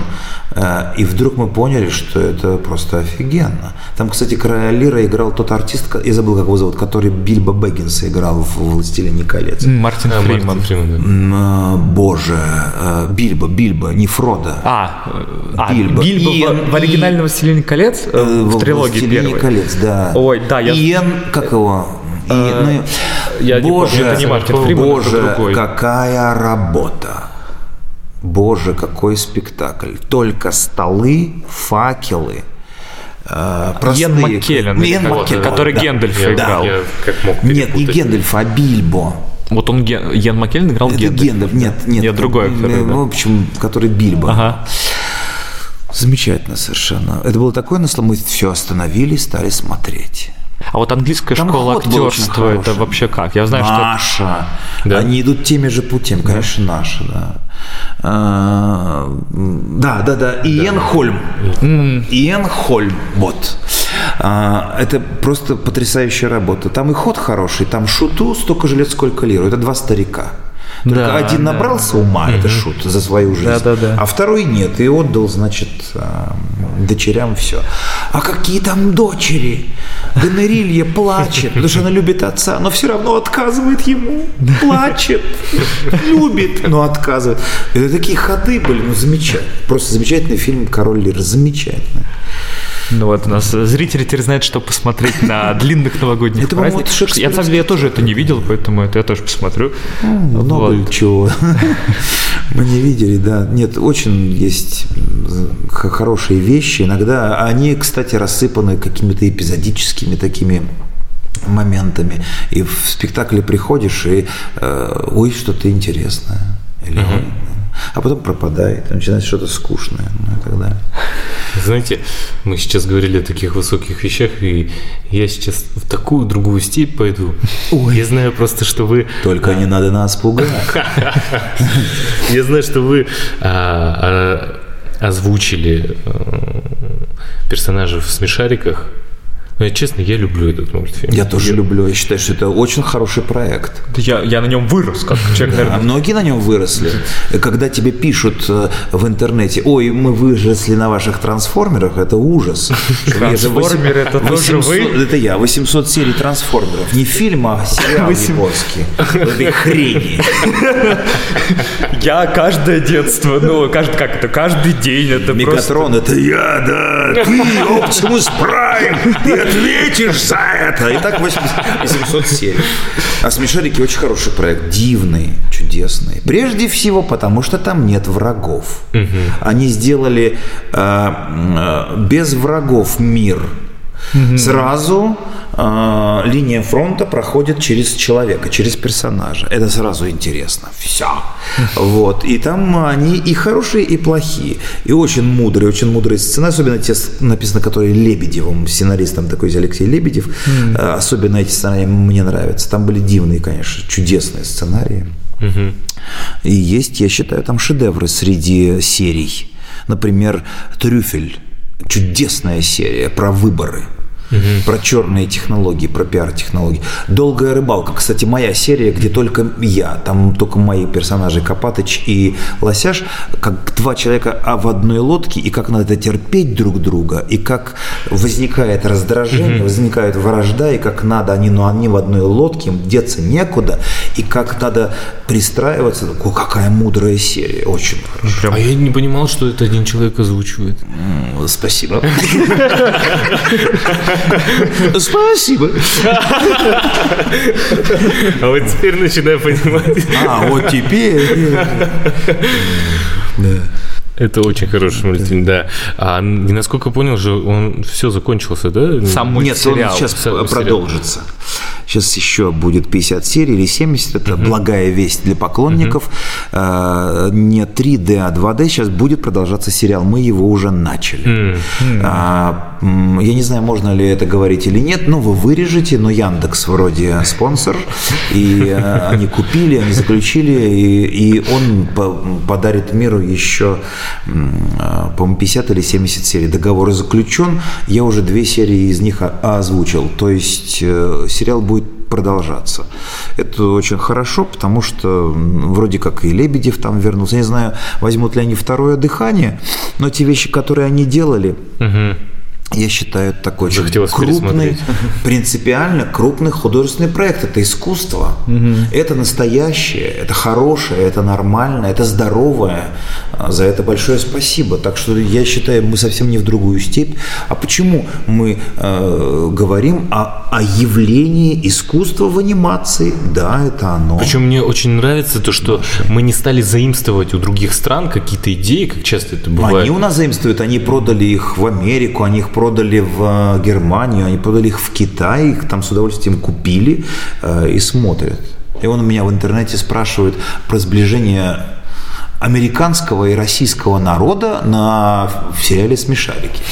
э, и вдруг мы поняли, что это просто офигенно. Там, кстати, Короля Лира играл тот артист, я забыл, как его зовут, который Бильбо Бэггинса играл в «Властелине колец». Мартин А, Фриман. Мартин Фриман, да. А, Боже, э, Бильбо, Бильбо, не Фродо. А, э, а, Бильбо. Бильбо, Иэн в, в оригинальном «Властелине колец» э, Э, в трилогии «Властелине первой. колец, да. Ой, да, я- Иэн, как его? И- ну, я не Боже, помню, это не Фриман, это Боже, другой. какая работа. Боже, какой спектакль. Только столы, факелы. э, простые- Иэн Маккеллен, вот, Маккеллен, который да. Гэндальфа Я- играл. Я как мог Нет, не. Гендальф, а Бильбо. Вот он, Ген- Ян Маккеллен играл Это Гендальфа. Гендальф, нет, нет. Нет, другой актер, э, да. В общем, который Бильбо. Ага. Замечательно совершенно. Это было такое наслаждение. Мы все остановили, стали смотреть. А вот английская Там школа актерства, это вообще как? Я знаю, что... наша. Да. Они идут теми же путями, конечно, наши, да. А, Да, да, да. Иэн Хольм. Иэн Хольм. Вот. А, Это просто потрясающая работа. Там и ход хороший, там шуту столько же лет, сколько лиру. Это два старика. Только Да, один да. набрался ума, это шут, за свою жизнь. Да, да, да. А второй нет, и отдал, значит, дочерям все. А какие там дочери? Гонорилья плачет, потому что она любит отца, но все равно отказывает ему. Плачет, любит, но отказывает. Это такие ходы были, ну замечательно. Просто замечательный фильм «Король Лир». Замечательный. Ну вот у нас зрители теперь знают, что посмотреть на длинных новогодних Это, праздниках. вот Я, на самом деле, я тоже это не видел, поэтому это я тоже посмотрю. Много Вот. чего мы не видели, да. Нет, очень есть хорошие вещи. Иногда они, кстати, рассыпаны какими-то эпизодическими такими моментами. И в спектакле приходишь и э, ой, что-то интересное. Или, «Ой», а потом пропадает, начинается что-то скучное, ну и так далее. Знаете, мы сейчас говорили о таких высоких вещах, и я сейчас в такую другую степь пойду. Я знаю просто, что вы... Только не надо нас пугать. Я знаю, что вы а, а, озвучили э, персонажей в смешариках. Ну, честно, я люблю этот мультфильм. Я тоже люблю. Я считаю, что это очень хороший проект. Я, я на нем вырос, как человек, А наверное. многие на нем выросли. Когда тебе пишут э, в интернете, ой, мы выросли на ваших трансформерах, это ужас. Я Трансформеры, это тоже 800 вы? Это я, 800 серий трансформеров. Не фильм, а сериал японский. Этой хрени. Я каждое детство, ну, каждый, как это, каждый день, это. Мегатрон, это я, да. Ты, Оптимус Прайм, ты ответишь за это. И так 80 800 серий. А смешарики очень хороший проект, дивный, чудесный. Прежде всего, потому что там нет врагов. Они сделали э, э, без врагов мир. Сразу э, линия фронта проходит через человека, через персонажа. Это сразу интересно. Все. Вот. И там они и хорошие, и плохие. И очень мудрые, очень мудрые сцены. Особенно те, написано, которые Лебедевым, сценаристом такой Алексей Лебедев. Э, Особенно эти сценарии мне нравятся. Там были дивные, конечно, чудесные сценарии. И есть, я считаю, там шедевры среди серий. Например, «Трюфель». Чудесная серия про выборы. Про черные технологии, про пиар-технологии. Долгая рыбалка. Кстати, моя серия, где только я, там только мои персонажи Копатыч и Лосяш, как два человека а в одной лодке, и как надо терпеть друг друга, и как возникает раздражение, возникает вражда, и как надо, они, ну, они в одной лодке, им деться некуда, и как надо пристраиваться. О, какая мудрая серия, очень хорошо. А я не понимал, что это один человек озвучивает. Спасибо. Спасибо. А вот теперь начинаю понимать. А, вот теперь. Да. Это очень хороший мультфильм, да. А насколько понял же, он все закончился, да? Сам Нет, он мультсериал. сейчас Сам продолжится. Сейчас еще будет 50 серий или 70. Это благая весть для поклонников. А, Не 3D, а 2D. Сейчас будет продолжаться сериал. Мы его уже начали. А, м, Я не знаю, можно ли это говорить или нет, но вы вырежете, но Яндекс вроде спонсор, и э, они купили, они заключили, и, и он по- подарит миру еще, э, по-моему, 50 или 70 серий. Договор заключен, я уже две серии из них озвучил, то есть э, сериал будет продолжаться. Это очень хорошо, потому что вроде как и Лебедев там вернулся. Я не знаю, возьмут ли они второе дыхание, но те вещи, которые они делали, я считаю, это такой очень крупный, принципиально крупный художественный проект. Это искусство, это настоящее, это хорошее, это нормальное, это здоровое. А, За это большое спасибо. Так что я считаю, мы совсем не в другую степь. А почему мы э, говорим о, о явлении искусства в анимации? Да, это оно. Причем мне очень нравится то, что мы не стали заимствовать у других стран какие-то идеи, как часто это бывает. Они у нас заимствуют, они продали их в Америку, они их продали в э, Германию, они продали их в Китай, их там с удовольствием купили э, и смотрят. И он у меня в интернете спрашивает про сближение американского и российского народа на в сериале «Смешарики».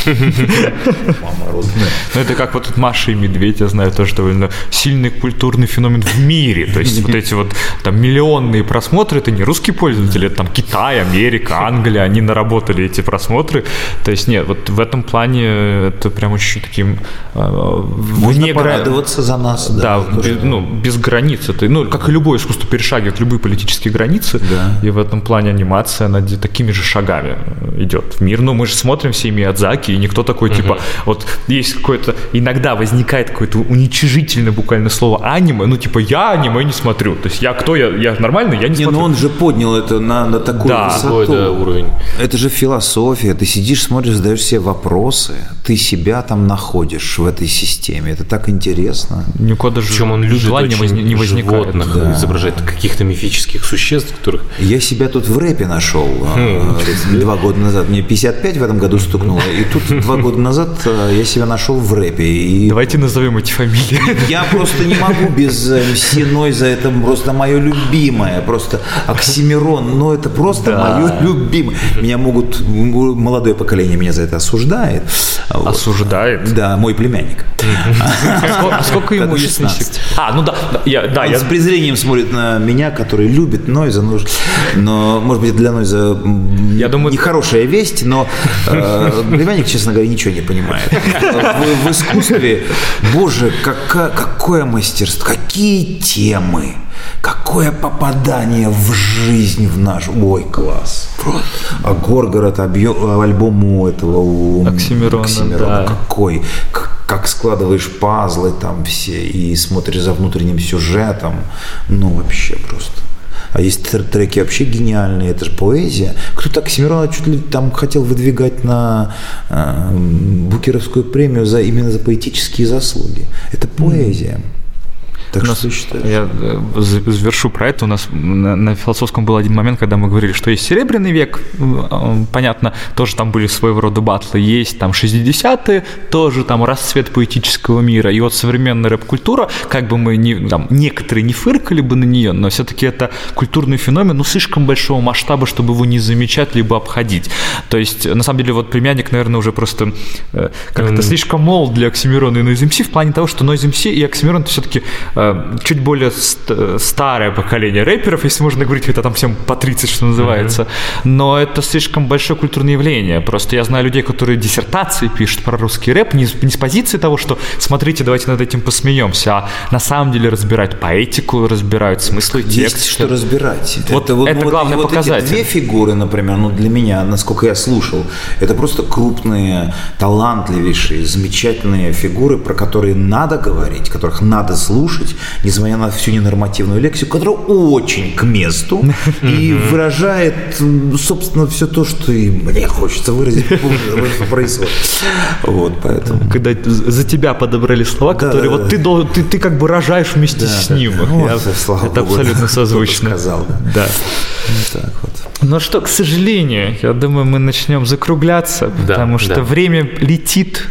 Мама родная. Ну, это как вот тут Маша и Медведь, я знаю, тоже довольно сильный культурный феномен в мире. То есть вот эти вот там миллионные просмотры, это не русские пользователи, это там Китай, Америка, Англия, они наработали эти просмотры. То есть нет, вот в этом плане это прям очень таким э, Можно вне порадоваться за нас. Да, без, ну, без границ. Это, ну, как и любое искусство перешагивает любые политические границы. Да. И в этом плане анимация, она де- такими же шагами идет в мир. Ну, мы же смотрим все Миядзаки, и никто такой, типа, вот есть какое-то, иногда возникает какое-то уничижительное буквально слово аниме, ну, типа, я аниме не смотрю. То есть я кто? Я, я нормальный, я не, Не, смотрю. ну он же поднял это на, на такую Да, высоту. Такой, да, уровень. Это же философия. Ты сидишь, смотришь, задаешь себе вопросы. Ты себя там находишь в этой системе. Это так интересно. Никуда даже Причем он любит очень не возникает. животных, изображать каких-то мифических существ, которых... Я себя тут в рэпе нашел э, два года назад. Мне 55 в этом году стукнуло. И тут два года назад э, я себя нашел в рэпе. И Давайте назовем эти фамилии. я просто не могу без э, МС Нойза. Это просто мое любимое. Просто Оксимирон. Но это просто мое любимое. Меня могут... Молодое поколение меня за это осуждает. Вот. Осуждает. Да, мой племянник. А сколько, а ему, Году если не 16. секрет? А, ну да, да, я, да, Он я с презрением смотрит на меня, который любит Нойза, но, может может быть, для Нойза Я думаю... нехорошая весть, но э, племянник, честно говоря, ничего не понимает. В, в искусстве, боже, кака, какое мастерство, какие темы, какое попадание в жизнь в наш... Ой, класс. А Горгород, объем, альбом у этого... У Оксимирона, да. Какой, как, как складываешь пазлы там все и смотришь за внутренним сюжетом. Ну, вообще просто. А есть треки вообще гениальные, это же поэзия. Кто-то Оксимирона чуть ли там хотел выдвигать на э, Букеровскую премию за, именно за поэтические заслуги. Это поэзия. Так У что нас- ты считаешь? Я э, завершу про это. У нас на, на философском был один момент, когда мы говорили, что есть Серебряный век, э, понятно, тоже там были своего рода батлы, есть там 60-е, тоже там расцвет поэтического мира. И вот современная рэп-культура, как бы мы не, там, некоторые не фыркали бы на нее, но все-таки это культурный феномен, ну, слишком большого масштаба, чтобы его не замечать, либо обходить. То есть, на самом деле, вот племянник, наверное, уже просто э, как-то слишком молод для Оксимирона и Noise MC в плане того, что Noise MC и Оксимирон это все-таки чуть более ст- старое поколение рэперов, если можно говорить, это там всем по 30, что называется. Но это слишком большое культурное явление. Просто я знаю людей, которые диссертации пишут про русский рэп, не, с- не с позиции того, что смотрите, давайте над этим посмеемся, а на самом деле разбирают поэтику, разбирают смыслы Есть текста. что разбирать. Вот это главный вот показатель. Эти две фигуры, например, ну для меня, насколько я слушал, это просто крупные, талантливейшие, замечательные фигуры, про которые надо говорить, которых надо слушать, несмотря на всю ненормативную лексику, которая очень к месту и выражает, собственно, все то, что и мне хочется выразить, что происходит. Вот, поэтому. Когда за тебя подобрали слова, Да, которые да, вот да. ты, ты, ты как бы рожаешь вместе Да, с ним. да. Ну, Я- вот, слава это богу, абсолютно созвучно. сказал, да. Да. Вот так вот. Ну что, к сожалению, я думаю, мы начнем закругляться, Да, потому что да. время летит.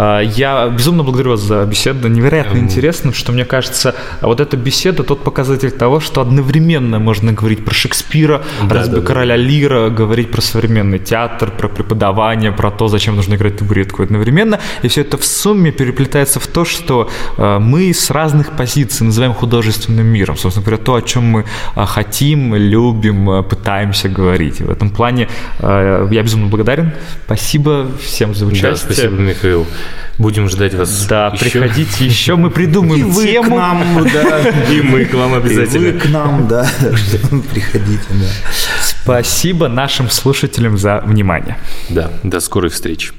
А, Я безумно благодарю вас за беседу. Невероятно интересно, что мне кажется, вот эта беседа тот показатель того, что одновременно можно говорить про Шекспира, да, да. короля Лира, говорить про современный театр, про преподавание, про то, зачем нужно играть табуретку одновременно. И все это в сумме переплетается в то, что э, мы с разных позиций называем художественным миром. Собственно говоря, то, о чем мы э, хотим, любим, э, пытаемся говорить. В этом плане я безумно благодарен. Спасибо всем за Да, участие. спасибо, Михаил. Будем ждать вас. Да, еще. приходите еще, мы придумаем И вы к тему. нам, да. И мы к вам И обязательно. вы к нам, да. Приходите, да. Спасибо нашим слушателям за внимание. Да, до скорой встречи.